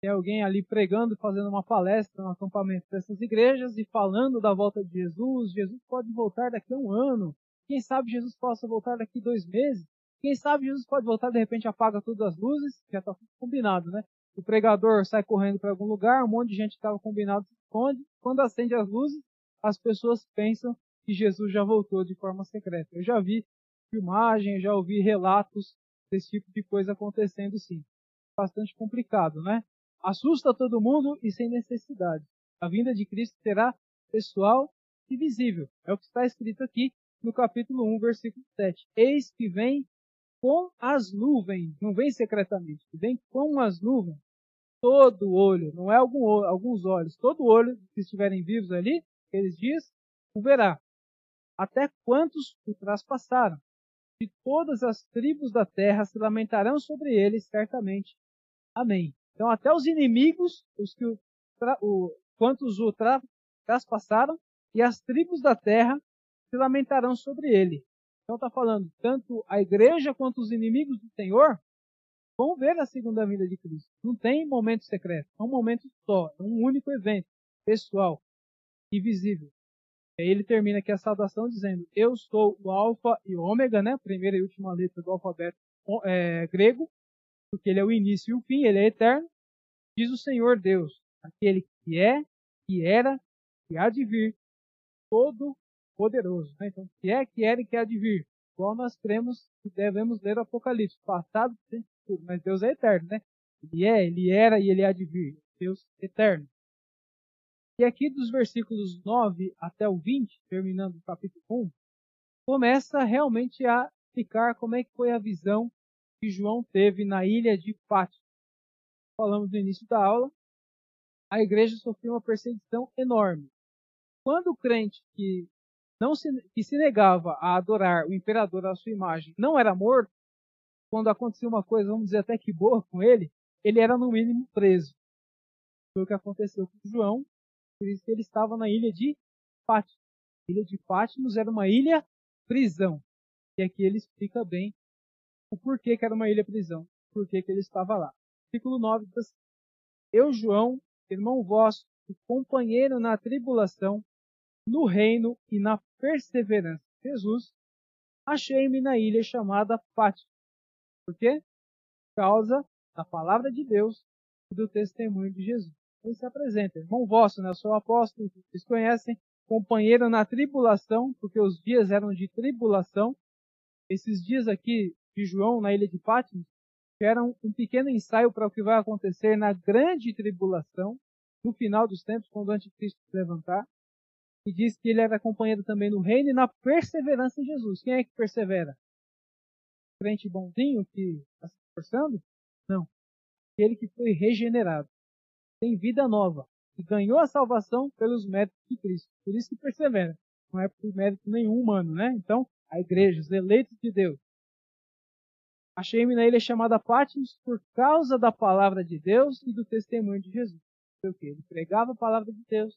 Tem alguém ali pregando, fazendo uma palestra no acampamento dessas igrejas e falando da volta de Jesus. Jesus pode voltar daqui a um ano. Quem sabe Jesus possa voltar daqui dois meses? Quem sabe Jesus pode voltar de repente apaga todas as luzes? Já está combinado, né? O pregador sai correndo para algum lugar, um monte de gente estava combinado se esconde. Quando acende as luzes, as pessoas pensam que Jesus já voltou de forma secreta. Eu já vi filmagem, já ouvi relatos desse tipo de coisa acontecendo sim. Bastante complicado, né? Assusta todo mundo e sem necessidade. A vinda de Cristo será pessoal e visível. É o que está escrito aqui no capítulo 1, versículo 7. Eis que vem com as nuvens, não vem secretamente, vem com as nuvens. Todo olho, não é algum, alguns olhos, todo olho que estiverem vivos ali, aqueles dias, o verá. Até quantos o traspassaram. De todas as tribos da terra se lamentarão sobre ele, certamente. Amém. Então, até os inimigos, os que o, o quantos o tra, traspassaram, e as tribos da terra se lamentarão sobre ele. Então está falando, tanto a igreja quanto os inimigos do Senhor vão ver a segunda vinda de Cristo. Não tem momento secreto, é um momento só, é um único evento, pessoal e visível. E aí ele termina aqui a saudação dizendo: Eu sou o Alfa e o Ômega, né? Primeira e última letra do alfabeto é, grego, porque ele é o início e o fim, ele é eterno. Diz o Senhor Deus, aquele que é, que era, que há de vir, todo poderoso. Né? Então, que é, que era e que há de vir. Igual nós cremos que devemos ler o Apocalipse, passado, presente futuro. Mas Deus é eterno, né? Ele é, ele era e ele há de vir. Deus eterno. E aqui dos versículos 9 até o 20, terminando o capítulo 1, começa realmente a explicar como é que foi a visão que João teve na ilha de Pátio. Falamos no início da aula, a igreja sofreu uma perseguição enorme. Quando o crente que não se, que se negava a adorar o imperador à sua imagem não era morto, quando acontecia uma coisa, vamos dizer até que boa com ele, ele era no mínimo preso. Foi o que aconteceu com João, por isso que ele estava na ilha de Pátimos. A ilha de Pátimos era uma ilha prisão. E aqui ele explica bem o porquê que era uma ilha prisão, por que ele estava lá. Versículo 9 diz assim, Eu, João, irmão vosso, companheiro na tribulação, no reino e na perseverança de Jesus, achei-me na ilha chamada Fátima. Por quê? Por causa da palavra de Deus e do testemunho de Jesus. Ele se apresenta, irmão vosso, né? Eu sou apóstolo, vocês conhecem, companheiro na tribulação, porque os dias eram de tribulação. Esses dias aqui de João na ilha de Fátima eram um pequeno ensaio para o que vai acontecer na grande tribulação, no final dos tempos, quando o anticristo se levantar e diz que ele era companheiro também no reino e na perseverança em Jesus. Quem é que persevera? O crente bonzinho que está se esforçando? Não. Aquele que foi regenerado. Tem vida nova. E ganhou a salvação pelos méritos de Cristo. Por isso que persevera. Não é por mérito nenhum humano, né? Então, a igreja, os eleitos de Deus. Achei-me na ilha chamada Patmos por causa da palavra de Deus e do testemunho de Jesus. Ele pregava a palavra de Deus,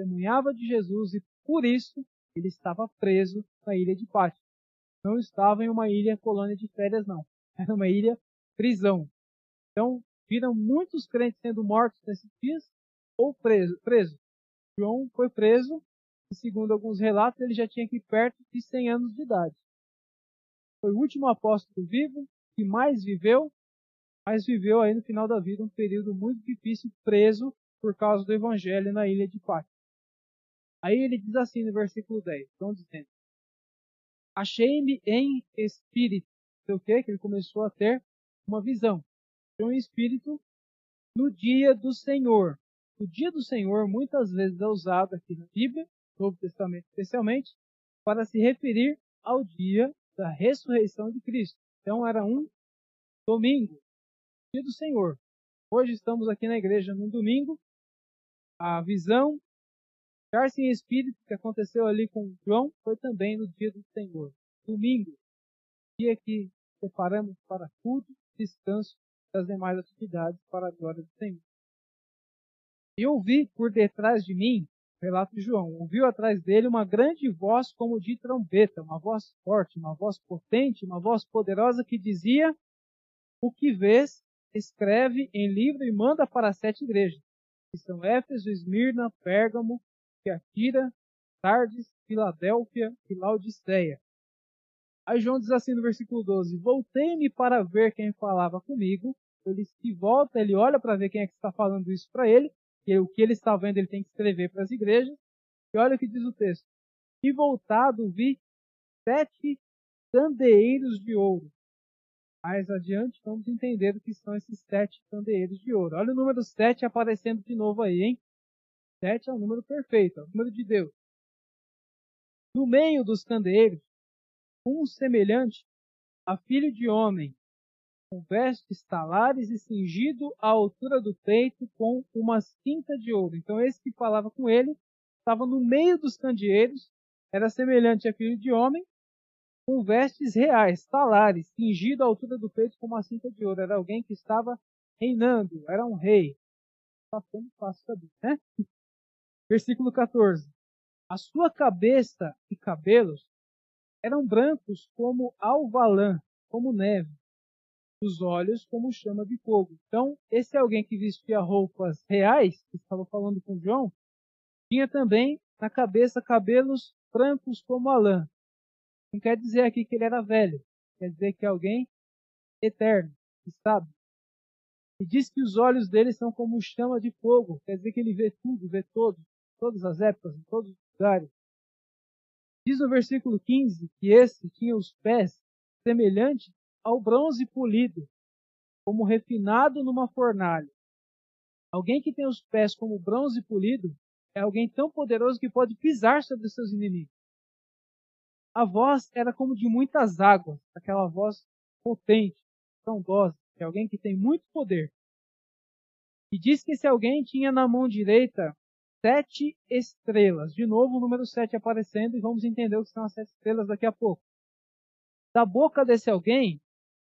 testemunhava de Jesus e por isso ele estava preso na ilha de Pátio. Não estava em uma ilha colônia de férias, não. Era uma ilha prisão. Então, viram muitos crentes sendo mortos nesses dias ou preso, preso. João foi preso e, segundo alguns relatos, ele já tinha aqui perto de 100 anos de idade. Foi o último apóstolo vivo que mais viveu, mas viveu aí no final da vida um período muito difícil, preso por causa do evangelho na ilha de Pátio. Aí ele diz assim no versículo 10, estão dizendo, achei-me em espírito. O que? Que ele começou a ter uma visão. Um espírito no dia do Senhor. O dia do Senhor muitas vezes é usado aqui na Bíblia, no Novo Testamento especialmente, para se referir ao dia da ressurreição de Cristo. Então era um domingo, dia do Senhor. Hoje estamos aqui na igreja no domingo. A visão, ficar-se em espírito que aconteceu ali com João foi também no dia do Senhor. Domingo, dia que separamos para culto, descanso das demais atividades para a glória do Senhor. E ouvi por detrás de mim, relato de João, ouviu atrás dele uma grande voz como de trombeta, uma voz forte, uma voz potente, uma voz poderosa que dizia: O que vês, escreve em livro e manda para as sete igrejas, que são Éfeso, Esmirna, Pérgamo, Tiatira, Sardes, Filadélfia e Laodiceia. Aí João diz assim no versículo 12: Voltei-me para ver quem falava comigo. Ele se volta, ele olha para ver quem é que está falando isso para ele, que o que ele está vendo ele tem que escrever para as igrejas. E olha o que diz o texto: E voltado vi sete candeeiros de ouro. Mais adiante vamos entender o que são esses sete candeeiros de ouro. Olha o número sete aparecendo de novo aí, hein? Sete é o número perfeito, é o número de Deus. No meio dos candeeiros um semelhante a filho de homem, com vestes talares e cingido à altura do peito com uma cinta de ouro. Então esse que falava com ele estava no meio dos candeeiros, era semelhante a filho de homem, com vestes reais, talares, cingido à altura do peito com uma cinta de ouro. Era alguém que estava reinando, era um rei. Está ficando fácil saber, né? Versículo 14. A sua cabeça e cabelos eram brancos como alvalã, como neve, os olhos como chama de fogo. Então, esse alguém que vestia roupas reais, que estava falando com João, tinha também na cabeça cabelos brancos como a lã. Não quer dizer aqui que ele era velho, quer dizer que é alguém eterno, sabe. E diz que os olhos dele são como chama de fogo, quer dizer que ele vê tudo, vê todos, todas as épocas, em todos os lugares. Diz no versículo 15 que esse tinha os pés semelhantes ao bronze polido, como refinado numa fornalha. Alguém que tem os pés como bronze polido é alguém tão poderoso que pode pisar sobre os seus inimigos. A voz era como de muitas águas, aquela voz potente, frondosa, é alguém que tem muito poder. E diz que esse alguém tinha na mão direita sete estrelas. De novo o número sete aparecendo e vamos entender o que são as sete estrelas daqui a pouco. Da boca desse alguém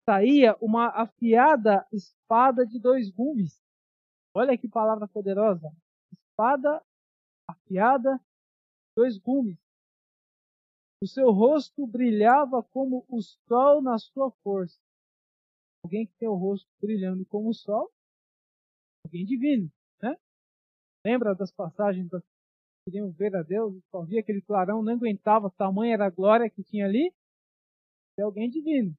saía uma afiada espada de dois gumes. Olha que palavra poderosa. Espada afiada, dois gumes. O seu rosto brilhava como o sol na sua força. Alguém que tem o rosto brilhando como o sol, alguém divino? Lembra das passagens que queriam ver a Deus? Só via aquele clarão, não aguentava, tamanha era a glória que tinha ali. É alguém divino.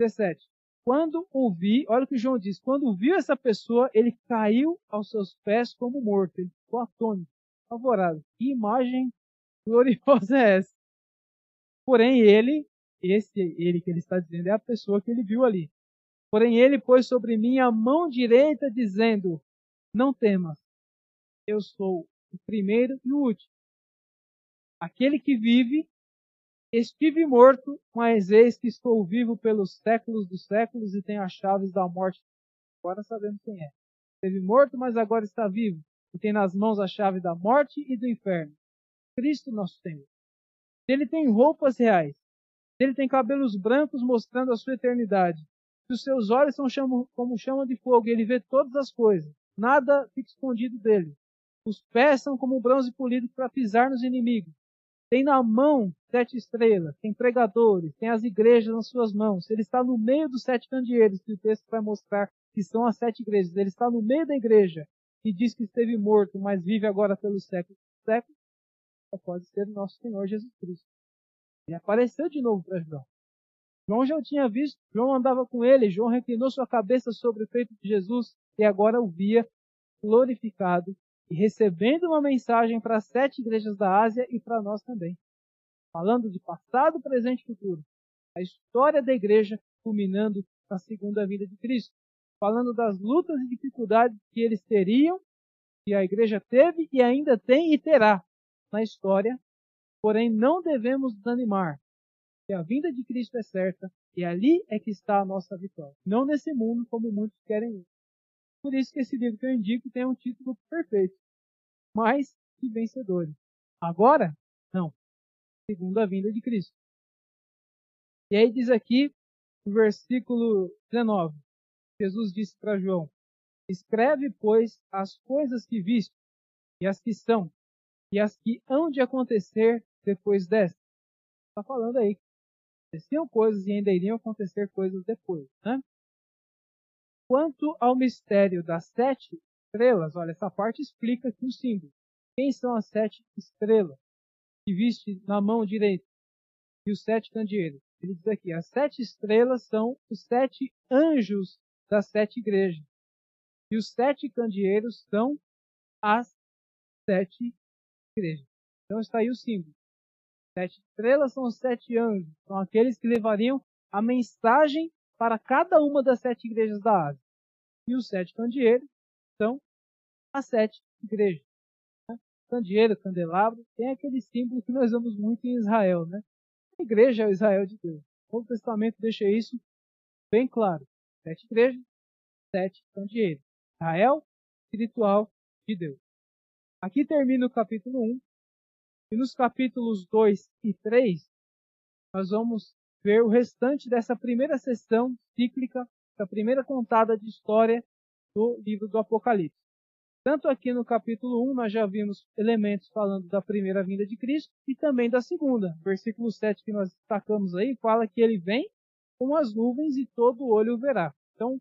17. Quando ouvi, olha o que João diz, quando viu essa pessoa, ele caiu aos seus pés como morto. Ele ficou atônito, apavorado. Que imagem gloriosa é essa? Porém, ele, esse ele que ele está dizendo, é a pessoa que ele viu ali. Porém, ele pôs sobre mim a mão direita, dizendo: não temas, eu sou o primeiro e o último. Aquele que vive, estive morto, mas eis que estou vivo pelos séculos dos séculos e tenho as chaves da morte. Agora sabemos quem é. Esteve morto, mas agora está vivo e tem nas mãos a chave da morte e do inferno. Cristo nosso Senhor. Ele tem roupas reais. Ele tem cabelos brancos mostrando a sua eternidade. Os seus olhos são como chama de fogo e ele vê todas as coisas nada fica escondido dele. Os pés são como bronze polido para pisar nos inimigos. Tem na mão sete estrelas, tem pregadores, tem as igrejas nas suas mãos. Ele está no meio dos sete candeeiros, que o texto vai mostrar que são as sete igrejas. Ele está no meio da igreja, que diz que esteve morto, mas vive agora pelos séculos dos séculos. Só pode ser nosso Senhor Jesus Cristo. Ele apareceu de novo para João. João já o tinha visto, João andava com ele, João reclinou sua cabeça sobre o peito de Jesus e agora o via glorificado e recebendo uma mensagem para as sete igrejas da Ásia e para nós também. Falando de passado, presente e futuro. A história da igreja culminando na segunda vida de Cristo. Falando das lutas e dificuldades que eles teriam, que a igreja teve e ainda tem e terá na história Porém, não devemos desanimar, que a vinda de Cristo é certa e ali é que está a nossa vitória. Não nesse mundo como muitos querem. Por isso que esse livro que eu indico tem um título perfeito. Mais que vencedores. Agora, não. Segundo a vinda de Cristo. E aí diz aqui, no versículo 19, Jesus disse para João: Escreve, pois, as coisas que viste, e as que são, e as que hão de acontecer depois desta. Está falando aí. Aconteciam coisas e ainda iriam acontecer coisas depois. Né? Quanto ao mistério das sete estrelas, olha, essa parte explica aqui o símbolo. Quem são as sete estrelas que viste na mão direita? E os sete candeeiros. Ele diz aqui: as sete estrelas são os sete anjos das sete igrejas. E os sete candeeiros são as sete igrejas. Então está aí o símbolo. Sete estrelas são os sete anjos, são aqueles que levariam a mensagem para cada uma das sete igrejas da Ásia. E os sete candeeiros são as sete igrejas. Né? Candeeiro, candelabro, tem aquele símbolo que nós vemos muito em Israel. Né? A igreja é o Israel de Deus. O Novo Testamento deixa isso bem claro. Sete igrejas, sete candeeiros. Israel espiritual de Deus. Aqui termina o capítulo 1. E nos capítulos 2 e 3, nós vamos ver o restante dessa primeira sessão cíclica, da primeira contada de história do livro do Apocalipse. Tanto aqui no capítulo 1, nós já vimos elementos falando da primeira vinda de Cristo e também da segunda. Versículo 7 que nós destacamos aí fala que ele vem com as nuvens e todo olho o verá. Então,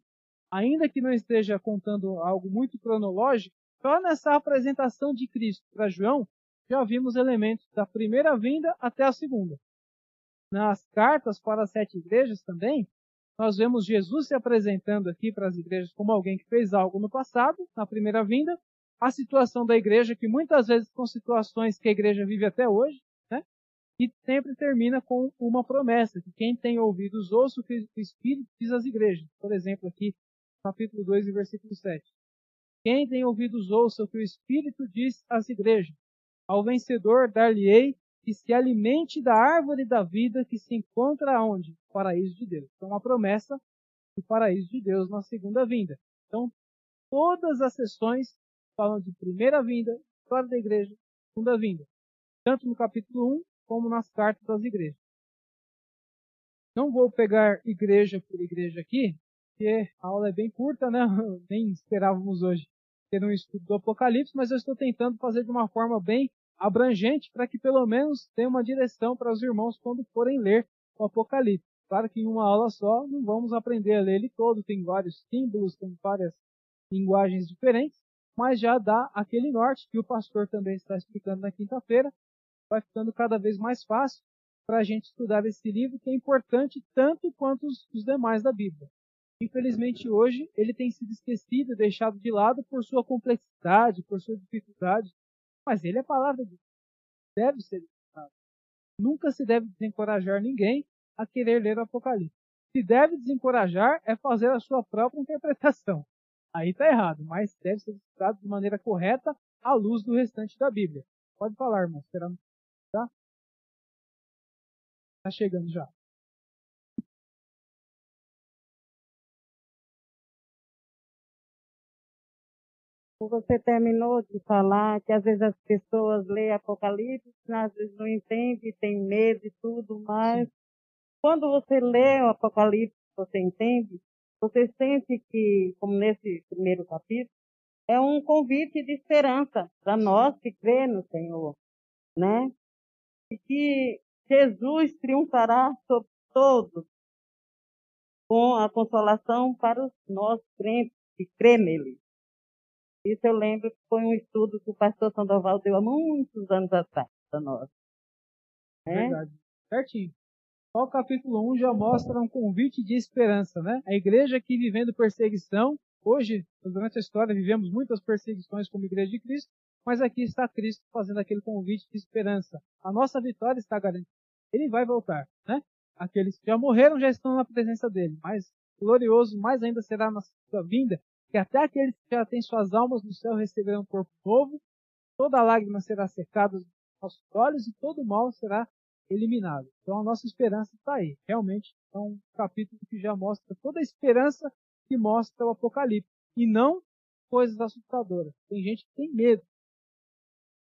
ainda que não esteja contando algo muito cronológico, só nessa apresentação de Cristo para João, já vimos elementos da primeira vinda até a segunda. Nas cartas para as sete igrejas também, nós vemos Jesus se apresentando aqui para as igrejas como alguém que fez algo no passado, na primeira vinda, a situação da igreja, que muitas vezes são situações que a igreja vive até hoje, né? E sempre termina com uma promessa, que quem tem ouvidos ouça o que o Espírito diz às igrejas. Por exemplo, aqui, capítulo 2, versículo 7. Quem tem ouvidos ouça o que o Espírito diz às igrejas. Ao vencedor dar-lhe-ei que se alimente da árvore da vida que se encontra onde? No paraíso de Deus. Então, uma promessa do paraíso de Deus na segunda vinda. Então, todas as sessões falam de primeira vinda, história da igreja, segunda vinda. Tanto no capítulo 1 como nas cartas das igrejas. Não vou pegar igreja por igreja aqui, porque a aula é bem curta, né? Nem esperávamos hoje ter um estudo do Apocalipse, mas eu estou tentando fazer de uma forma bem abrangente para que pelo menos tenha uma direção para os irmãos quando forem ler o Apocalipse. Claro que em uma aula só não vamos aprender a ler ele todo, tem vários símbolos, tem várias linguagens diferentes, mas já dá aquele norte que o pastor também está explicando na quinta-feira. Vai ficando cada vez mais fácil para a gente estudar esse livro que é importante tanto quanto os, demais da Bíblia. Infelizmente hoje ele tem sido esquecido, deixado de lado por sua complexidade, por sua dificuldade, mas ele é a palavra de Deus. Deve ser. Nunca se deve desencorajar ninguém a querer ler o Apocalipse. Se deve desencorajar é fazer a sua própria interpretação. Aí está errado, mas deve ser estudado de maneira correta à luz do restante da Bíblia. Pode falar, irmão. Será? Tá? Tá chegando já. Você terminou de falar que às vezes as pessoas lêem Apocalipse, às vezes não entendem, tem medo e tudo, mas Sim. quando você lê o Apocalipse, você entende, você sente que, como nesse primeiro capítulo, é um convite de esperança para nós que crê no Senhor, né? E que Jesus triunfará sobre todos com a consolação para os nossos crentes que crê nele. Isso eu lembro que foi um estudo que o pastor Sandoval deu há muitos anos atrás para nós. É? Verdade. Certinho. Só o capítulo 1 já mostra um convite de esperança, né? A igreja que vivendo perseguição, hoje, durante a história, vivemos muitas perseguições como igreja de Cristo, mas aqui está Cristo fazendo aquele convite de esperança. A nossa vitória está garantida. Ele vai voltar, né? Aqueles que já morreram já estão na presença dele, mas glorioso mais ainda será na sua vinda, que até aqueles que já têm suas almas no céu receberão um corpo novo, toda lágrima será secada nossos olhos e todo mal será eliminado. Então a nossa esperança está aí. Realmente é um capítulo que já mostra toda a esperança que mostra o Apocalipse. E não coisas assustadoras. Tem gente que tem medo.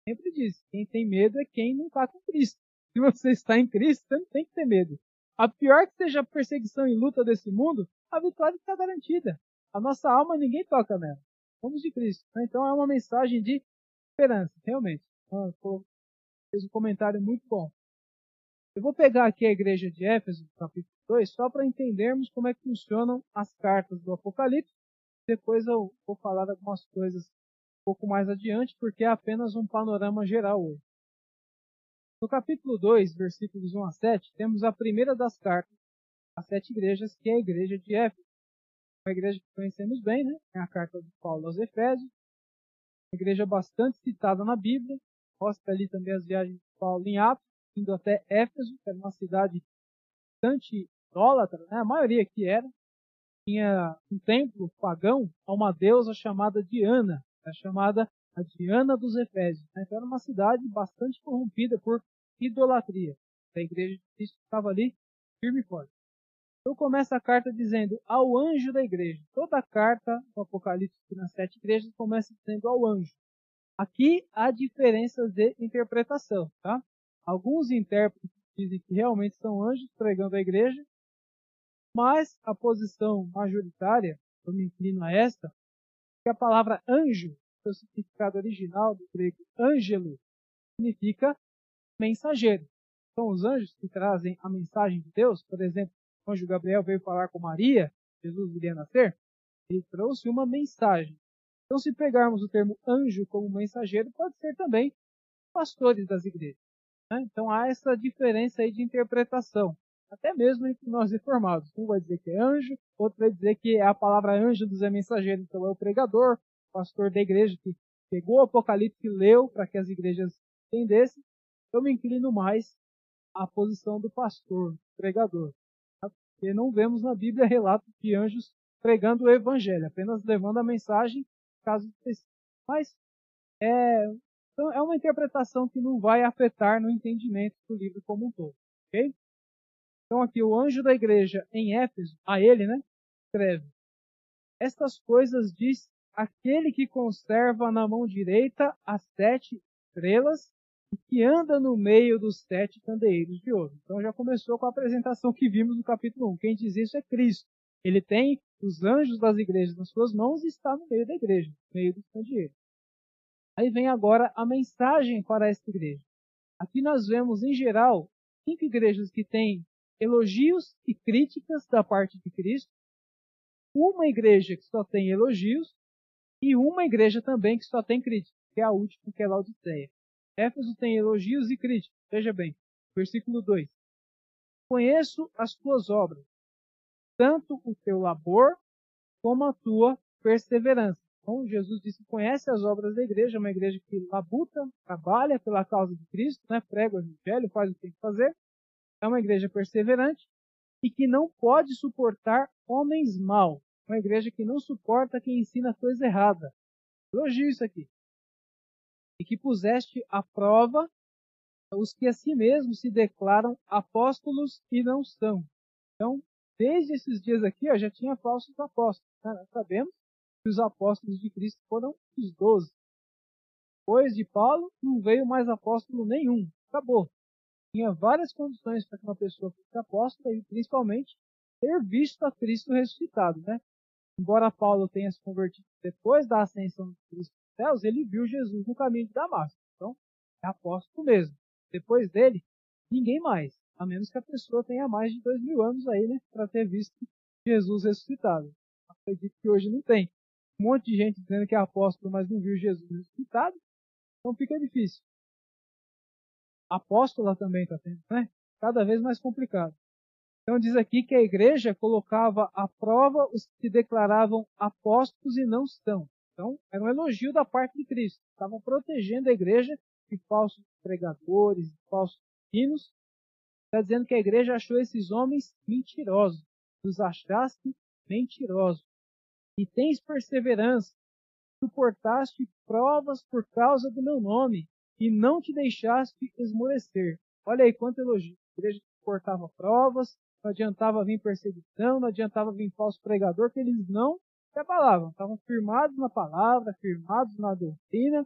Sempre diz, quem tem medo é quem não está com Cristo. Se você está em Cristo, você não tem que ter medo. A pior que seja a perseguição e luta desse mundo, a vitória está garantida. A nossa alma ninguém toca nela. Somos de Cristo. Né? Então é uma mensagem de esperança, realmente. Ah, fez um comentário muito bom. Eu vou pegar aqui a igreja de Éfeso, capítulo 2, só para entendermos como é que funcionam as cartas do Apocalipse. Depois eu vou falar algumas coisas um pouco mais adiante, porque é apenas um panorama geral hoje. No capítulo 2, versículos 1 a 7, temos a primeira das cartas às sete igrejas, que é a igreja de Éfeso. Uma igreja que conhecemos bem, né? A carta de Paulo aos Efésios. Uma igreja bastante citada na Bíblia. Mostra ali também as viagens de Paulo em Atos, indo até Éfeso, que era uma cidade bastante idólatra, né? A maioria que era. Tinha um templo pagão a uma deusa chamada Diana, é chamada a Diana dos Efésios. Né? Então era uma cidade bastante corrompida por idolatria. A igreja de Cristo estava ali firme e forte. Então começa a carta dizendo ao anjo da igreja. Toda a carta do Apocalipse nas sete igrejas começa dizendo ao anjo. Aqui há diferenças de interpretação, tá? Alguns intérpretes dizem que realmente são anjos pregando a igreja, mas a posição majoritária, eu me inclino a esta, que a palavra anjo seu significado original do grego ângelo significa mensageiro. São os anjos que trazem a mensagem de Deus. Por exemplo, o anjo Gabriel veio falar com Maria, Jesus iria nascer, ele trouxe uma mensagem. Então, se pegarmos o termo anjo como mensageiro, pode ser também pastores das igrejas. Né? Então, há essa diferença aí de interpretação, até mesmo entre nós reformados. Um vai dizer que é anjo, outro vai dizer que é a palavra anjo dos é mensageiro, então é o pregador, pastor da igreja que pegou o Apocalipse e leu para que as igrejas entendessem, eu me inclino mais à posição do pastor, pregador. Porque não vemos na Bíblia relatos de anjos pregando o evangelho, apenas levando a mensagem, caso específico. Mas é, então é uma interpretação que não vai afetar no entendimento do livro como um todo. ok? Então aqui o anjo da igreja em Éfeso, a ele, né, escreve: Estas coisas diz aquele que conserva na mão direita as sete estrelas e que anda no meio dos sete candeeiros de ouro. Então já começou com a apresentação que vimos no capítulo 1. Quem diz isso é Cristo. Ele tem os anjos das igrejas nas suas mãos e está no meio da igreja, no meio dos candeeiros. Aí vem agora a mensagem para esta igreja. Aqui nós vemos, em geral, cinco igrejas que têm elogios e críticas da parte de Cristo, uma igreja que só tem elogios e uma igreja também que só tem crítica, que é a última, que é Laodiceia. Éfeso tem elogios e críticas. Veja bem, versículo 2. Conheço as tuas obras, tanto o teu labor como a tua perseverança. Então, Jesus disse conhece as obras da igreja, uma igreja que labuta, trabalha pela causa de Cristo, né? prega o evangelho, faz o que tem que fazer. É uma igreja perseverante e que não pode suportar homens maus. Uma igreja que não suporta quem ensina coisa errada. Elogio isso aqui. E que puseste à prova os que a si mesmos se declaram apóstolos e não são. Então, desde esses dias aqui, ó, já tinha falsos apóstolos. Né? Sabemos que os apóstolos de Cristo foram os doze. Depois de Paulo, não veio mais apóstolo nenhum. Acabou. Tinha várias condições para que uma pessoa fosse apóstola e principalmente ter visto a Cristo ressuscitado, né? embora Paulo tenha se convertido depois da ascensão de Cristo céus, ele viu Jesus no caminho de Damasco. Então, é apóstolo mesmo. Depois dele, ninguém mais. A menos que a pessoa tenha mais de dois mil anos aí, né? Para ter visto Jesus ressuscitado. Acredito que hoje não tem. Um monte de gente dizendo que é apóstolo, mas não viu Jesus ressuscitado. Então fica difícil. Apóstola também está tendo, né? Cada vez mais complicado. Então diz aqui que a igreja colocava à prova os que se declaravam apóstolos e não são. Então, era um elogio da parte de Cristo. Estavam protegendo a igreja de falsos pregadores, de falsos hinos. Está dizendo que a igreja achou esses homens mentirosos. Os achaste mentirosos. E tens perseverança. Suportaste provas por causa do meu nome. e não te deixaste esmorecer. Olha aí quanto elogio. A igreja suportava provas, não adiantava vir perseguição, não adiantava vir falso pregador, que eles não se abalavam. Estavam firmados na palavra, firmados na doutrina.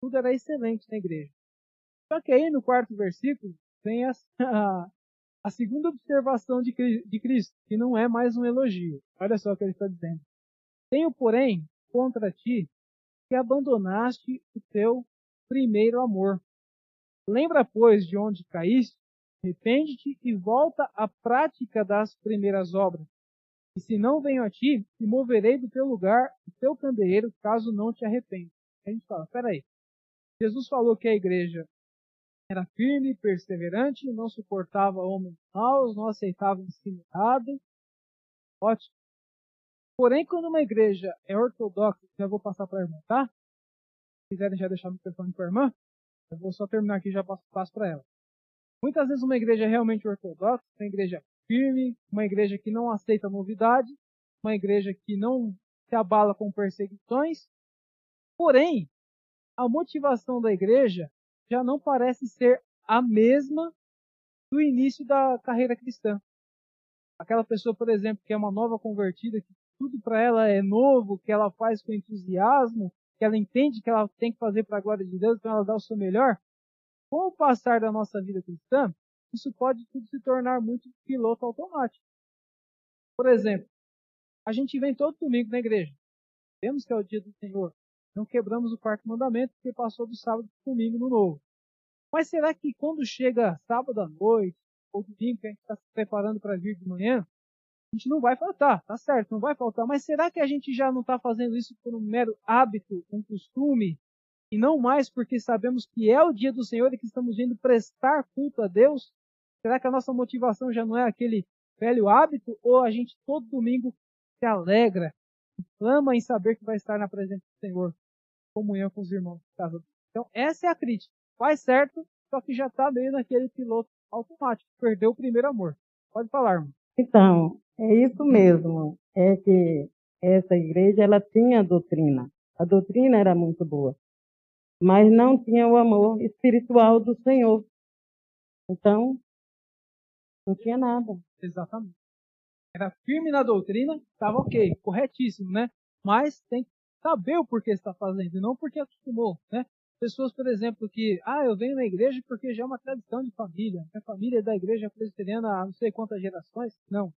Tudo era excelente na igreja. Só que aí no quarto versículo vem a, a, a segunda observação de, de Cristo, que não é mais um elogio. Olha só o que ele está dizendo. Tenho, porém, contra ti que abandonaste o teu primeiro amor. Lembra, pois, de onde caíste, arrepende-te e volta à prática das primeiras obras. E se não venho a ti, te moverei do teu lugar, o teu candeeiro, caso não te arrependa. A gente fala, peraí. Jesus falou que a igreja era firme, perseverante, não suportava homens maus, não aceitava ensino errado. Ótimo. Porém, quando uma igreja é ortodoxa, já vou passar para a irmã, tá? Se quiserem já deixar o microfone para a irmã, eu vou só terminar aqui e já passo, passo para ela. Muitas vezes uma igreja é realmente ortodoxa, uma igreja firme, uma igreja que não aceita novidade, uma igreja que não se abala com perseguições. Porém, a motivação da igreja já não parece ser a mesma do início da carreira cristã. Aquela pessoa, por exemplo, que é uma nova convertida, que tudo para ela é novo, que ela faz com entusiasmo, que ela entende que ela tem que fazer para a glória de Deus, então ela dá o seu melhor. Com o passar da nossa vida cristã, isso pode tudo se tornar muito piloto automático. Por exemplo, a gente vem todo domingo na igreja. Vemos que é o dia do Senhor. Não quebramos o quarto mandamento porque passou do sábado para domingo no novo. Mas será que quando chega sábado à noite, ou domingo que a gente está se preparando para vir de manhã, a gente não vai faltar, tá certo, não vai faltar. Mas será que a gente já não está fazendo isso por um mero hábito, um costume, e não mais porque sabemos que é o dia do Senhor e que estamos indo prestar culto a Deus? Será que a nossa motivação já não é aquele velho hábito? Ou a gente todo domingo se alegra, clama em saber que vai estar na presença do Senhor, comunhão com os irmãos de casa? Então, essa é a crítica. Faz certo, só que já está meio naquele piloto automático. Perdeu o primeiro amor. Pode falar, irmão. Então, é isso mesmo. É que essa igreja ela tinha doutrina. A doutrina era muito boa, mas não tinha o amor espiritual do Senhor. Então, não tinha nada. Exatamente. Era firme na doutrina, estava ok, corretíssimo, né? Mas tem que saber o porquê está fazendo, não porque acostumou, né? Pessoas, por exemplo, que, ah, eu venho na igreja porque já é uma tradição de família. Minha família é da igreja presbiteriana há não sei quantas gerações. Não.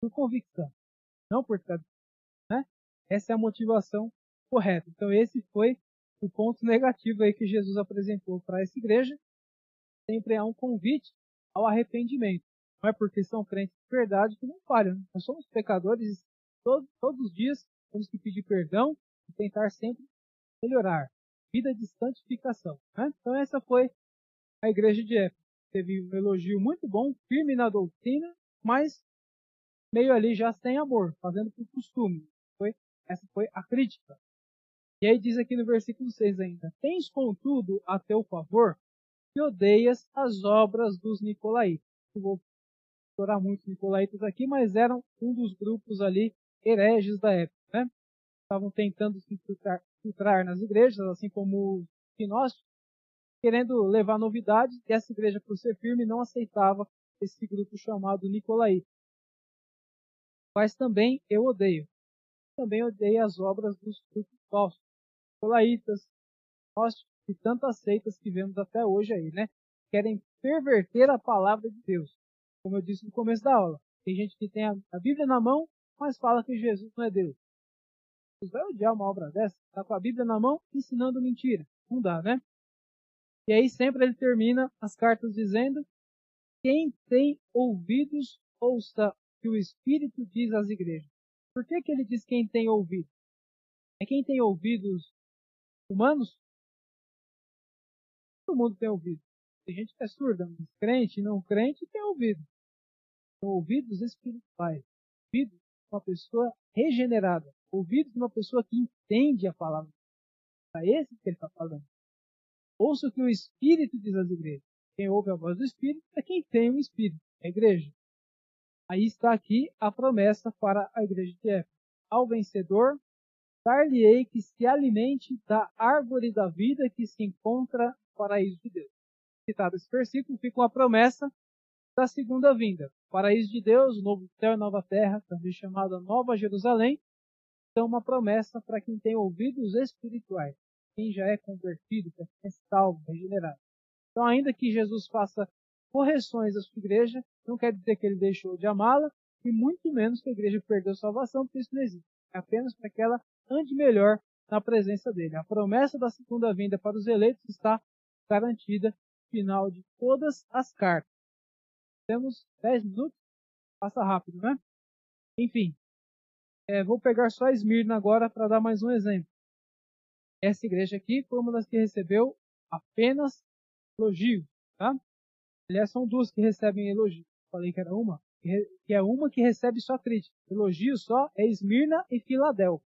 Por convicção. Não por tradição. Né? Essa é a motivação correta. Então, esse foi o ponto negativo aí que Jesus apresentou para essa igreja. Sempre há um convite ao arrependimento. Não é porque são crentes de verdade que não falham. Né? Nós somos pecadores todos, todos os dias. Temos que pedir perdão e tentar sempre melhorar vida de santificação. Né? Então essa foi a igreja de Éfeso. Teve um elogio muito bom, firme na doutrina, mas meio ali já sem amor, fazendo por costume. Foi, essa foi a crítica. E aí diz aqui no versículo 6 ainda: Tens, contudo, a teu favor que odeias as obras dos Nicolaitas. Eu vou explorar muito Nicolaitas aqui, mas eram um dos grupos ali hereges da época. Né? Estavam tentando se infiltrar, entrar nas igrejas, assim como nós, querendo levar novidades, e essa igreja, por ser firme, não aceitava esse grupo chamado Nicolaíta. Mas também eu odeio. Também odeio as obras dos grupos falsos. Nicolaitas, gnósticos e tantas seitas que vemos até hoje aí, né? Querem perverter a palavra de Deus. Como eu disse no começo da aula. Tem gente que tem a Bíblia na mão, mas fala que Jesus não é Deus vai odiar uma obra dessa? Tá com a Bíblia na mão, ensinando mentira. Não dá, né? E aí sempre ele termina as cartas dizendo: Quem tem ouvidos, ouça que o Espírito diz às igrejas. Por que, que ele diz quem tem ouvido? É quem tem ouvidos humanos? Todo mundo tem ouvido. Tem gente que é surda, mas crente e não crente tem ouvido. São ouvidos espirituais. Ouvidos uma pessoa regenerada ouvidos de uma pessoa que entende a palavra. É esse que ele está falando. Ouça o que o Espírito diz às igrejas. Quem ouve a voz do Espírito é quem tem o um Espírito, é a igreja. Aí está aqui a promessa para a igreja de Éfeso. Ao vencedor dar-lhe-ei que se alimente da árvore da vida que se encontra paraíso de Deus. Citado esse versículo, fica uma promessa da segunda vinda. Paraíso de Deus, o novo céu e nova terra, também chamada Nova Jerusalém, são uma promessa para quem tem ouvidos espirituais, quem já é convertido, para quem é salvo, regenerado. Então, ainda que Jesus faça correções à sua igreja, não quer dizer que ele deixou de amá-la, e muito menos que a igreja perdeu salvação, porque isso não existe. É apenas para que ela ande melhor na presença dele. A promessa da segunda vinda para os eleitos está garantida final de todas as cartas. Temos 10 minutos? Passa rápido, né? Enfim, é, vou pegar só Esmirna agora para dar mais um exemplo. Essa igreja aqui foi uma das que recebeu apenas elogio, tá? Aliás, são duas que recebem elogio. Falei que era uma, que é uma que recebe só crítica. Elogio só é Esmirna e Filadélfia.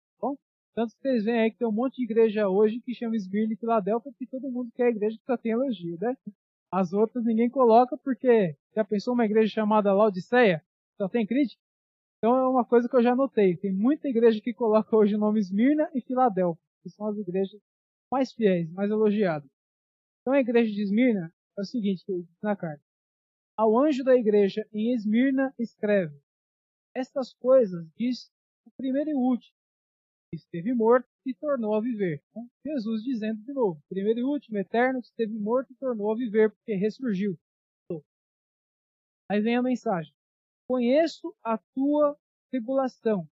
Tanto que vocês veem aí que tem um monte de igreja hoje que chama Esmirna e Filadélfia, porque todo mundo quer a igreja que só tem elogio, né? As outras ninguém coloca porque já pensou uma igreja chamada Laodiceia? Só tem crítica? Então é uma coisa que eu já notei. Tem muita igreja que coloca hoje o nome Esmirna e Filadélfia, que são as igrejas mais fiéis, mais elogiadas. Então a igreja de Esmirna é o seguinte que diz na carta. Ao anjo da igreja em Esmirna escreve: Estas coisas diz o primeiro e o último, esteve morto e tornou a viver. Então, Jesus dizendo de novo: primeiro e último, eterno, que esteve morto e tornou a viver, porque ressurgiu. Aí vem a mensagem: Conheço a tua tribulação,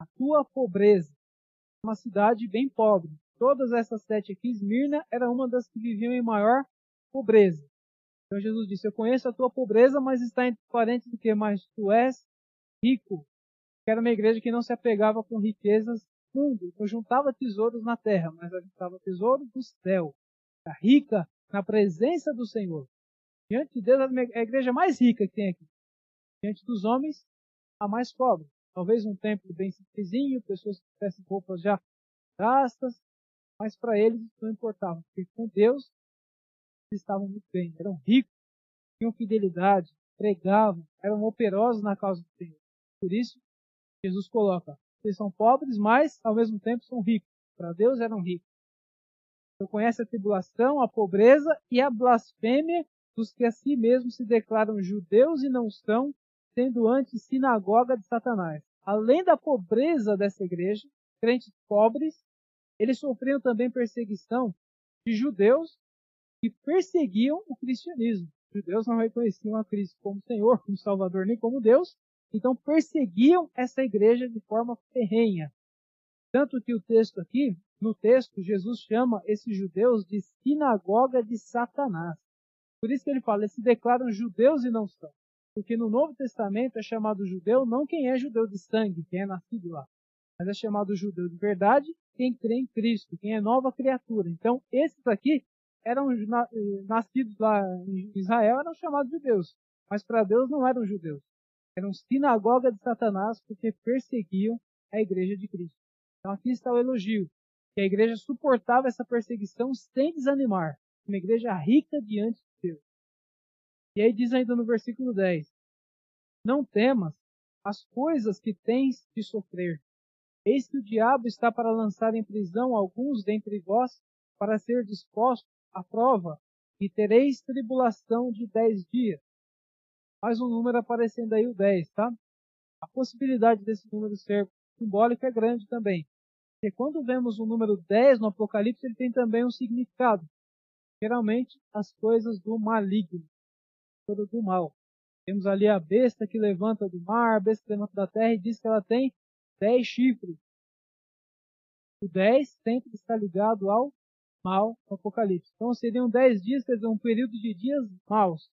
a tua pobreza. Uma cidade bem pobre. Todas essas sete aqui, Esmirna era uma das que viviam em maior pobreza. Então Jesus disse: Eu conheço a tua pobreza, mas está entre parentes do que mais tu és rico. Era uma igreja que não se apegava com riquezas do mundo, não juntava tesouros na terra, mas juntava tesouros do céu. Era rica na presença do Senhor. Diante de Deus, a igreja mais rica que tem aqui. Diante dos homens, a mais pobre. Talvez um templo bem simplesinho, pessoas que tivessem roupas já gastas, mas para eles não importava, porque com Deus estavam muito bem, eram ricos, tinham fidelidade, pregavam, eram operosos na causa do Senhor. Por isso, Jesus coloca, eles são pobres, mas ao mesmo tempo são ricos. Para Deus eram ricos. Então conhece a tribulação, a pobreza e a blasfêmia dos que a si mesmos se declaram judeus e não são, sendo antes sinagoga de Satanás. Além da pobreza dessa igreja, crentes pobres, eles sofriam também perseguição de judeus que perseguiam o cristianismo. Os judeus não reconheciam a Cristo como Senhor, como Salvador, nem como Deus, então perseguiam essa igreja de forma ferrenha. Tanto que o texto aqui, no texto, Jesus chama esses judeus de sinagoga de Satanás. Por isso que ele fala, eles se declaram judeus e não são. Porque no Novo Testamento é chamado judeu não quem é judeu de sangue, quem é nascido lá, mas é chamado judeu de verdade quem crê em Cristo, quem é nova criatura. Então, esses aqui eram nascidos lá em Israel, eram chamados judeus. Mas para Deus não eram judeus. Eram sinagoga de Satanás porque perseguiam a igreja de Cristo. Então aqui está o elogio. Que a igreja suportava essa perseguição sem desanimar. Uma igreja rica diante de Deus. E aí diz ainda no versículo 10: Não temas as coisas que tens de sofrer. Eis que o diabo está para lançar em prisão alguns dentre vós, para ser disposto a prova e tereis tribulação de dez dias. Mais um número aparecendo aí, o 10, tá? A possibilidade desse número ser simbólico é grande também. Porque quando vemos o número 10 no Apocalipse, ele tem também um significado. Geralmente, as coisas do maligno, coisas do mal. Temos ali a besta que levanta do mar, a besta que levanta da terra e diz que ela tem 10 chifres. O 10 sempre está ligado ao mal no Apocalipse. Então seriam dez dias, quer dizer, um período de dias maus.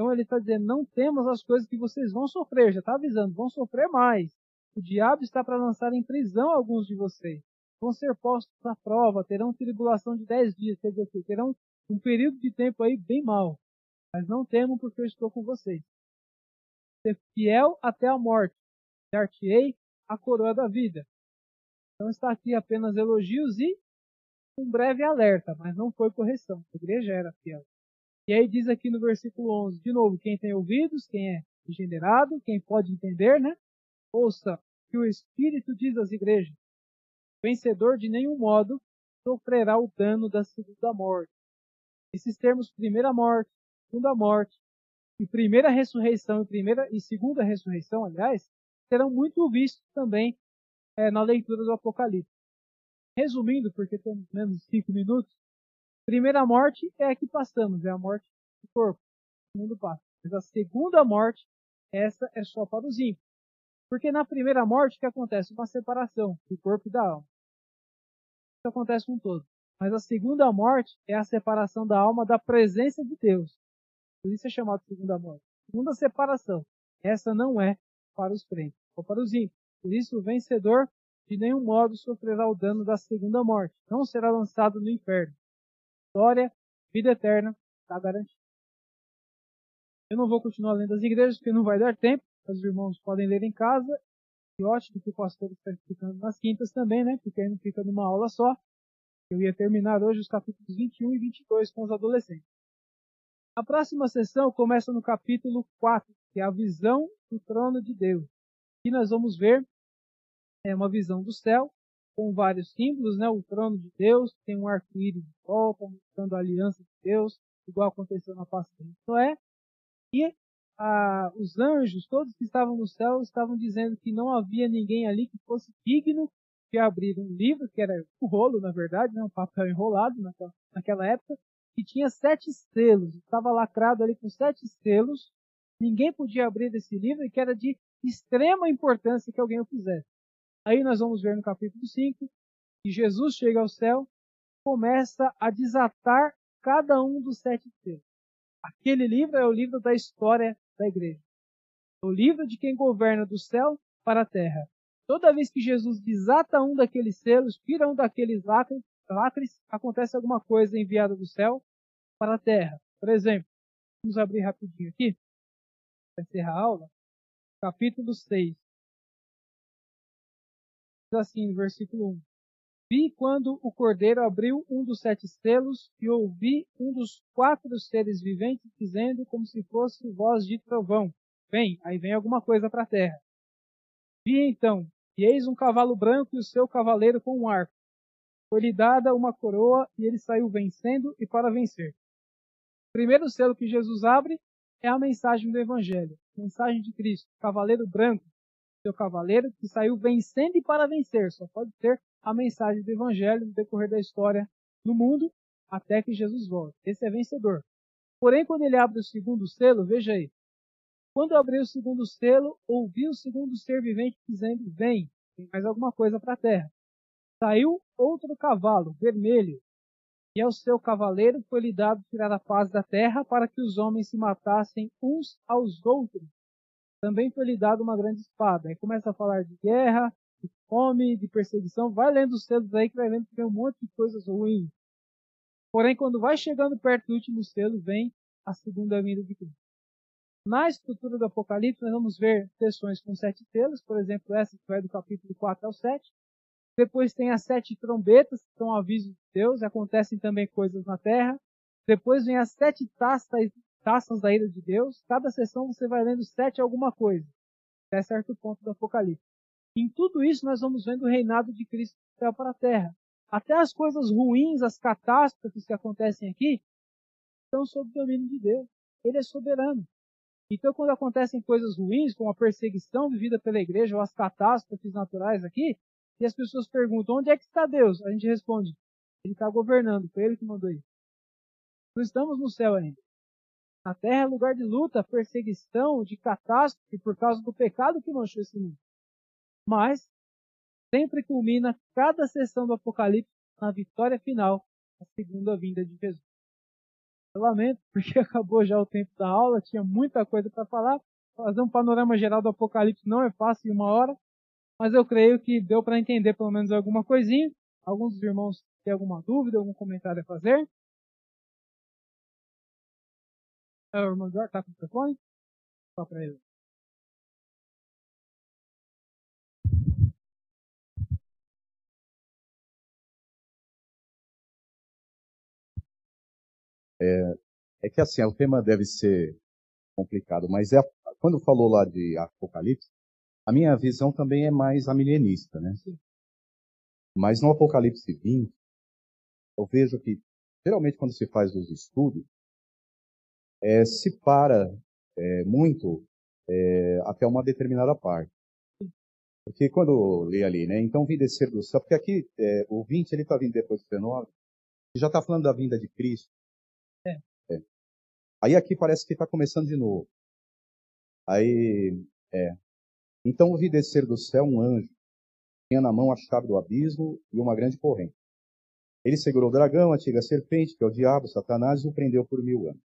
Então ele está dizendo, não temos as coisas que vocês vão sofrer, já está avisando, vão sofrer mais. O diabo está para lançar em prisão alguns de vocês. Vão ser postos à prova, terão tribulação de dez dias, quer dizer, terão um período de tempo aí bem mau. Mas não temam porque eu estou com vocês. Ser fiel até a morte, dar-te-ei a coroa da vida. Então está aqui apenas elogios e um breve alerta, mas não foi correção. A igreja era fiel. E aí diz aqui no versículo 11, de novo, quem tem ouvidos, quem é regenerado, quem pode entender, né? Ouça que o Espírito diz às igrejas. vencedor de nenhum modo sofrerá o dano da segunda morte. Esses termos, primeira morte, segunda morte, e primeira ressurreição e primeira e segunda ressurreição, aliás, serão muito vistos também é, na leitura do Apocalipse. Resumindo, porque temos menos cinco minutos, primeira morte é a que passamos, é a morte do corpo, o mundo passa. Mas a segunda morte, essa é só para os ímpios. Porque na primeira morte que acontece uma separação do corpo e da alma. Isso acontece com todos. Mas a segunda morte é a separação da alma da presença de Deus. Por isso é chamado segunda morte. Segunda separação. Essa não é para os crentes, ou para os ímpios. Por isso o vencedor de nenhum modo sofrerá o dano da segunda morte. Não será lançado no inferno. Glória, vida eterna, está garantida. Eu não vou continuar lendo as igrejas, porque não vai dar tempo. Os irmãos podem ler em casa. E ótimo que o pastor está explicando nas quintas também, né? Porque aí não fica numa aula só. Eu ia terminar hoje os capítulos 21 e 22 com os adolescentes. A próxima sessão começa no capítulo 4, que é a visão do trono de Deus. E nós vamos ver é uma visão do céu com vários símbolos, né? O trono de Deus tem um arco-íris de volta, mostrando a aliança de Deus, igual aconteceu na pasta de Noé. E os anjos, todos que estavam no céu, estavam dizendo que não havia ninguém ali que fosse digno de abrir um livro, que era o rolo, na verdade, né, um papel enrolado naquela, naquela época, que tinha sete selos, estava lacrado ali com sete selos, ninguém podia abrir esse livro e que era de extrema importância que alguém o fizesse. Aí nós vamos ver no capítulo 5 que Jesus chega ao céu, começa a desatar cada um dos sete selos. Aquele livro é o livro da história da igreja. O livro de quem governa do céu para a terra. Toda vez que Jesus desata um daqueles selos, tira um daqueles lacres, lacres acontece alguma coisa enviada do céu para a terra. Por exemplo, vamos abrir rapidinho aqui, para encerrar a aula. Capítulo 6. Assim, no versículo 1. Vi quando o cordeiro abriu um dos sete selos e ouvi um dos quatro seres viventes dizendo como se fosse voz de trovão. Vem, aí vem alguma coisa para a terra. Vi então, e eis um cavalo branco e o seu cavaleiro com um arco. Foi-lhe dada uma coroa e ele saiu vencendo e para vencer. O primeiro selo que Jesus abre é a mensagem do Evangelho, mensagem de Cristo, cavaleiro branco, seu cavaleiro que saiu vencendo e para vencer. Só pode ser a mensagem do Evangelho no decorrer da história no mundo até que Jesus volte. Esse é vencedor. Porém, quando ele abre o segundo selo, veja aí. Quando abriu o segundo selo, ouvi o segundo ser vivente dizendo: Vem, tem mais alguma coisa para a terra. Saiu outro cavalo, vermelho, e ao seu cavaleiro foi-lhe dado tirar a paz da terra para que os homens se matassem uns aos outros. Também foi-lhe dado uma grande espada. Aí começa a falar de guerra, de fome, de perseguição. Vai lendo os selos aí que vai vendo que tem um monte de coisas ruins. Porém, quando vai chegando perto do último selo, vem a segunda vinda de Cristo. Na estrutura do Apocalipse, nós vamos ver sessões com sete selos, por exemplo, essa que vai do capítulo 4 ao 7. Depois tem as sete trombetas, que são avisos de Deus, acontecem também coisas na terra. Depois vem as sete taças, taças da ira de Deus. Cada sessão você vai lendo sete alguma coisa, até certo ponto do Apocalipse. Em tudo isso nós vamos vendo o reinado de Cristo do céu para a terra. Até as coisas ruins, as catástrofes que acontecem aqui, estão sob o domínio de Deus. Ele é soberano. Então, quando acontecem coisas ruins, como a perseguição vivida pela igreja ou as catástrofes naturais aqui, e as pessoas perguntam, onde é que está Deus? A gente responde, ele está governando, foi ele que mandou isso. Não estamos no céu ainda. A terra é lugar de luta, perseguição, de catástrofe por causa do pecado que manchou esse mundo. Mas sempre culmina cada sessão do Apocalipse na vitória final, a segunda vinda de Jesus. Eu lamento, porque acabou já o tempo da aula, tinha muita coisa para falar. Fazer um panorama geral do Apocalipse não é fácil em uma hora, mas eu creio que deu para entender pelo menos alguma coisinha. Alguns dos irmãos têm alguma dúvida, algum comentário a fazer? É, o irmão Eduardo está com o telefone? Só para ele. É, é que assim, o tema deve ser complicado, mas é, quando falou lá de Apocalipse, a minha visão também é mais amilenista, né? Mas no Apocalipse 20, eu vejo que, geralmente, quando se faz os estudos, é, se para é, muito é, até uma determinada parte. Porque quando lê ali, né? Então vim descer do céu, porque aqui o 20 ele está vindo depois do 19, e já está falando da vinda de Cristo. É. é. Aí aqui parece que está começando de novo. Aí, é. Então vi descer do céu um anjo, tinha na mão a chave do abismo e uma grande corrente. Ele segurou o dragão, a antiga serpente, que é o diabo, Satanás, e o prendeu por mil anos.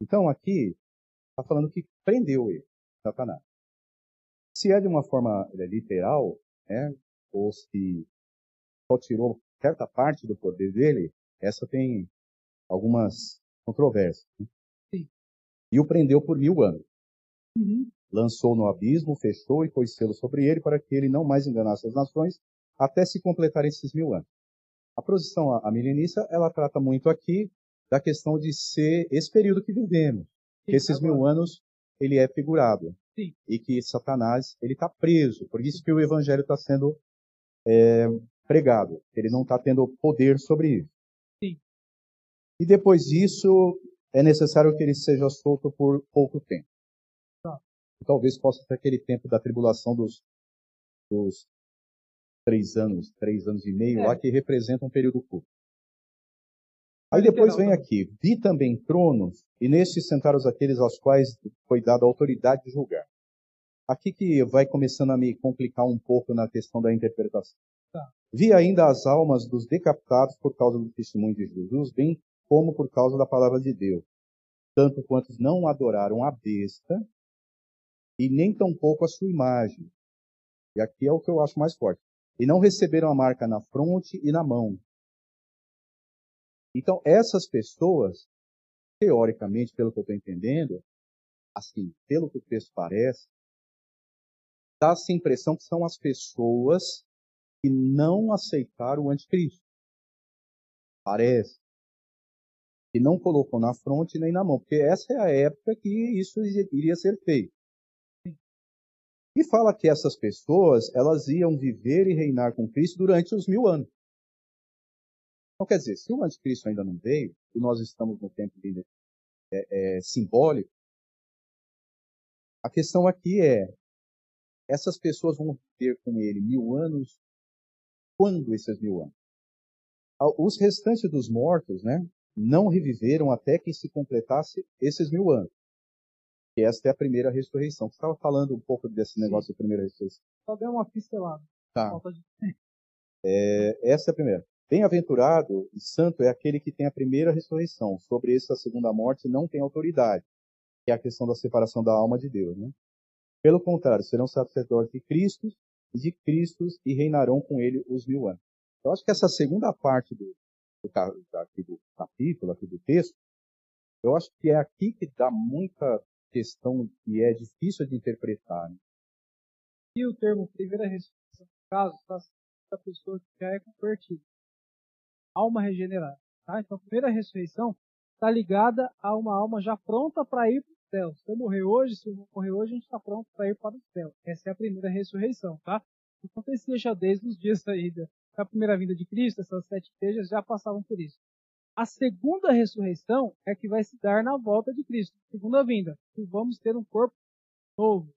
Então aqui está falando que prendeu ele, Satanás. Se é de uma forma é, literal, né, ou se só tirou certa parte do poder dele, essa tem algumas controvérsias. Né? Sim. E o prendeu por mil anos. Uhum. Lançou no abismo, fechou e pôs selo sobre ele para que ele não mais enganasse as nações até se completar esses mil anos. A posição a milenista, ela trata muito aqui da questão de ser esse período que vivemos. Sim, esses agora. mil anos, ele é figurado. Sim. E que Satanás, ele está preso. Por isso que o evangelho está sendo é, pregado. Ele não está tendo poder sobre isso. Sim. E depois disso, é necessário que ele seja solto por pouco tempo. Tá. Talvez possa ser aquele tempo da tribulação dos, dos três anos, três anos e meio, é. lá que representa um período curto. Aí depois vem aqui, vi também tronos, e nestes sentaram aqueles aos quais foi dada a autoridade de julgar. Aqui que vai começando a me complicar um pouco na questão da interpretação. Tá. Vi ainda as almas dos decapitados por causa do testemunho de Jesus, bem como por causa da palavra de Deus, tanto quantos não adoraram a besta, e nem tampouco a sua imagem. E aqui é o que eu acho mais forte. E não receberam a marca na fronte e na mão, então, essas pessoas, teoricamente, pelo que eu estou entendendo, assim, pelo que o texto parece, dá-se a impressão que são as pessoas que não aceitaram o anticristo. Parece. Que não colocou na fronte nem na mão, porque essa é a época que isso iria ser feito. E fala que essas pessoas, elas iam viver e reinar com Cristo durante os mil anos. Então, quer dizer, se o anticristo ainda não veio, e nós estamos no tempo de, é, é, simbólico, a questão aqui é, essas pessoas vão ter com ele mil anos, quando esses mil anos? Os restantes dos mortos, né, não reviveram até que se completasse esses mil anos. E esta é a primeira ressurreição. Você estava falando um pouco desse negócio Sim. da primeira ressurreição. Só deu uma pincelada. Tá. É, essa é a primeira. Bem-aventurado e santo é aquele que tem a primeira ressurreição. Sobre essa segunda morte não tem autoridade, que é a questão da separação da alma de Deus. Né? Pelo contrário, serão sacerdotes de Cristo e de Cristo e reinarão com ele os mil anos. Eu acho que essa segunda parte do, do, aqui do capítulo, aqui do texto, eu acho que é aqui que dá muita questão que é difícil de interpretar. Né? E o termo primeira ressurreição, no caso, está a pessoa que já é convertida alma regenerada. Tá? Então, a primeira ressurreição está ligada a uma alma já pronta para ir para o céu. Se eu morrer hoje, se eu morrer hoje, a gente está pronto para ir para o céu. Essa é a primeira ressurreição, tá? Isso acontecia já desde os dias da, da primeira vinda de Cristo, essas sete igrejas já passavam por isso. A segunda ressurreição é que vai se dar na volta de Cristo, segunda vinda. E vamos ter um corpo novo.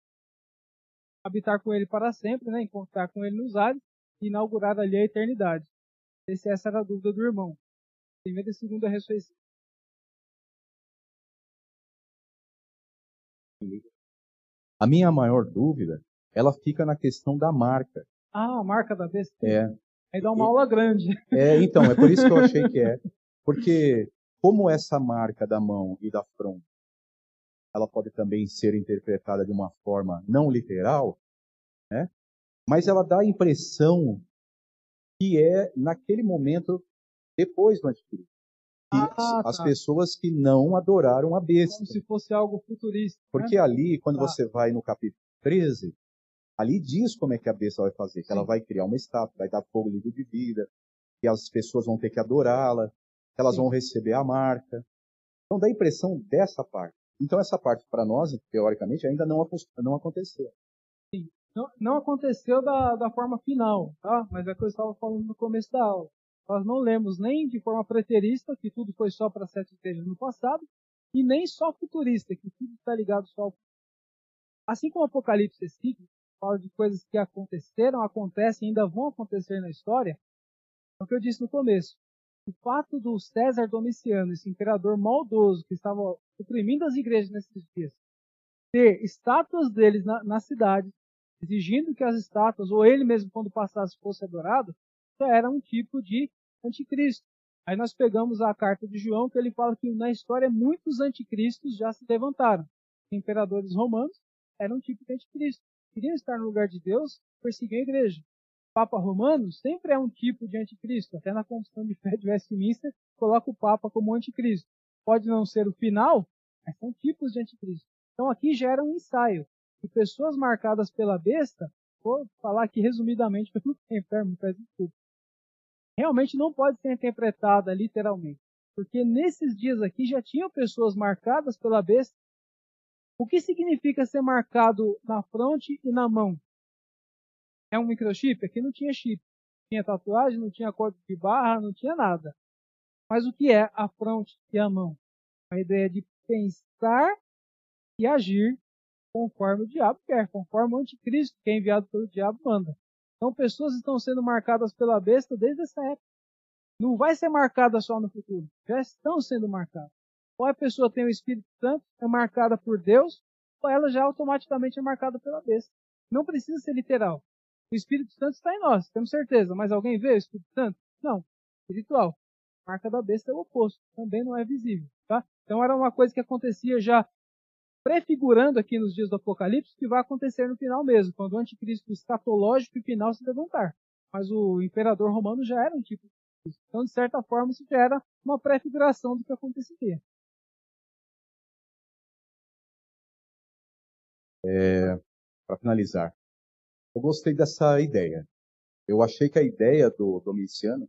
Habitar com ele para sempre, né? encontrar com ele nos ares e inaugurar ali a eternidade. Se essa era a dúvida do irmão. Primeira e segunda ressurreição. A minha maior dúvida, ela fica na questão da marca. Ah, a marca da besta. É. Aí dá uma e, aula grande. É, então, é por isso que eu achei que é. Porque como essa marca da mão e da fronte, ela pode também ser interpretada de uma forma não literal, né? Mas ela dá a impressão que é naquele momento depois do anticristo. Ah, as tá. pessoas que não adoraram a besta. Como se fosse algo futurista. Porque né? ali, quando tá. você vai no capítulo 13, ali diz como é que a besta vai fazer. Que Sim. ela vai criar uma estátua, vai dar fogo livre de vida, que as pessoas vão ter que adorá-la, elas Sim. vão receber a marca. Então dá a impressão dessa parte. Então essa parte para nós, teoricamente, ainda não, não aconteceu. Não, não aconteceu da, da forma final, tá? Mas é que eu estava falando no começo da aula. Nós não lemos nem de forma preterista, que tudo foi só para sete igrejas no passado, e nem só futurista, que tudo está ligado só ao Assim como o Apocalipse é fala de coisas que aconteceram, acontecem e ainda vão acontecer na história, é o que eu disse no começo. O fato do César Domiciano, esse imperador maldoso que estava oprimindo as igrejas nesses dias, ter estátuas deles na, na cidade, exigindo que as estátuas, ou ele mesmo quando passasse, fosse adorado, já era um tipo de anticristo. Aí nós pegamos a carta de João, que ele fala que na história muitos anticristos já se levantaram. Imperadores romanos eram um tipo de anticristo. Queriam estar no lugar de Deus, perseguiam a igreja. O Papa romano sempre é um tipo de anticristo. Até na Constituição de Fé de Westminster, coloca o Papa como anticristo. Pode não ser o final, mas são tipos de anticristo. Então aqui já era um ensaio. E pessoas marcadas pela besta, vou falar aqui resumidamente pelo tempo, tá? me peço desculpa. Realmente não pode ser interpretada literalmente. Porque nesses dias aqui já tinham pessoas marcadas pela besta. O que significa ser marcado na fronte e na mão? É um microchip? Aqui não tinha chip. Não tinha tatuagem, não tinha código de barra, não tinha nada. Mas o que é a fronte e a mão? A ideia de pensar e agir conforme o diabo quer, conforme o anticristo que é enviado pelo diabo manda. Então pessoas estão sendo marcadas pela besta desde essa época. Não vai ser marcada só no futuro, já estão sendo marcadas. Ou a pessoa tem o Espírito Santo, é marcada por Deus, ou ela já automaticamente é marcada pela besta. Não precisa ser literal. O Espírito Santo está em nós, temos certeza, mas alguém vê o Espírito Santo? Não, espiritual. A marca da besta é o oposto, também não é visível. Tá? Então era uma coisa que acontecia já prefigurando aqui nos dias do Apocalipse que vai acontecer no final mesmo, quando o anticristo escatológico e final se levantar. Mas o imperador romano já era um tipo de Então, de certa forma, isso já era uma prefiguração do que aconteceria. É, Para finalizar, eu gostei dessa ideia. Eu achei que a ideia do Domiciano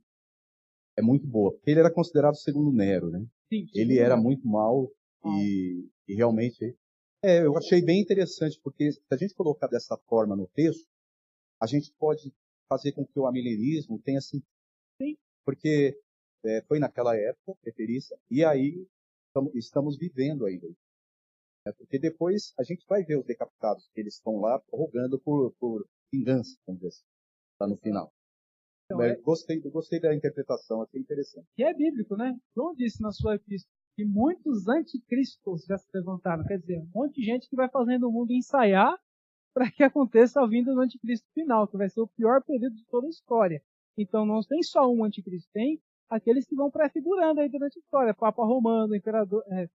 é muito boa, porque ele era considerado segundo Nero, né? Sim, Ele era muito mal e, e realmente é, eu achei bem interessante, porque se a gente colocar dessa forma no texto, a gente pode fazer com que o amilenismo tenha sentido. Sim. Porque é, foi naquela época, preferência, e aí estamos, vivendo ainda. É, porque depois a gente vai ver os decapitados, que eles estão lá rogando por, por vingança, vamos dizer assim, lá no final. Então, é- gostei, gostei da interpretação, achei interessante. E é bíblico, né? João disse na sua epístola que muitos anticristos já se levantaram. Quer dizer, um monte de gente que vai fazendo o mundo ensaiar para que aconteça a vinda do anticristo final, que vai ser o pior período de toda a história. Então não tem só um anticristo, tem aqueles que vão prefigurando aí durante a história. Papa Romano, Imperador, é,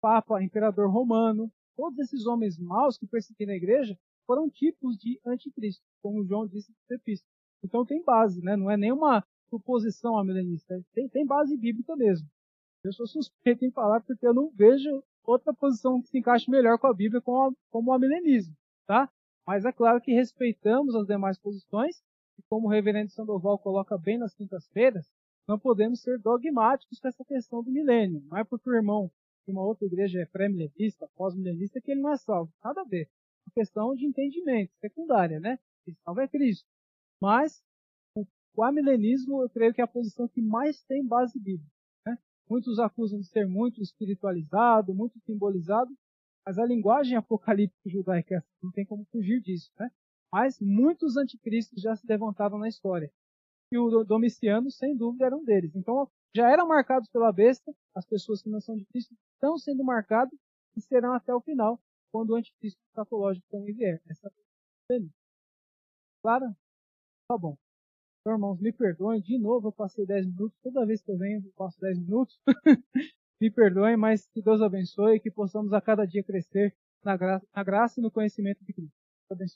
Papa, Imperador Romano, todos esses homens maus que perseguiram a igreja foram tipos de anticristo, como João disse na epístola. Então tem base, né? Não é nenhuma suposição amilenista. Tem, tem base bíblica mesmo. Eu sou suspeito em falar porque eu não vejo outra posição que se encaixe melhor com a Bíblia como, como o amilenismo, tá? Mas é claro que respeitamos as demais posições e como o reverendo Sandoval coloca bem nas quintas-feiras, não podemos ser dogmáticos com essa questão do milênio. Não é porque o irmão de uma outra igreja é pré-milenista, pós-milenista, que ele não é salvo. Nada a ver. É uma questão de entendimento, secundária, né? Quem salva é Cristo. Mas o, o amilenismo, eu creio que é a posição que mais tem base bíblica. Muitos acusam de ser muito espiritualizado, muito simbolizado, mas a linguagem apocalíptica judaica é não tem como fugir disso. Né? Mas muitos anticristos já se levantaram na história. E o Domiciano, sem dúvida, era um deles. Então, já eram marcados pela besta, as pessoas que não são de Cristo estão sendo marcados e serão até o final, quando o anticristo escatológico também vier. Essa é Claro? Tá bom. Então, irmãos, me perdoem. De novo, eu passei 10 minutos. Toda vez que eu venho, eu passo 10 minutos. me perdoem, mas que Deus abençoe e que possamos a cada dia crescer na, gra na graça e no conhecimento de Cristo. Deus abençoe.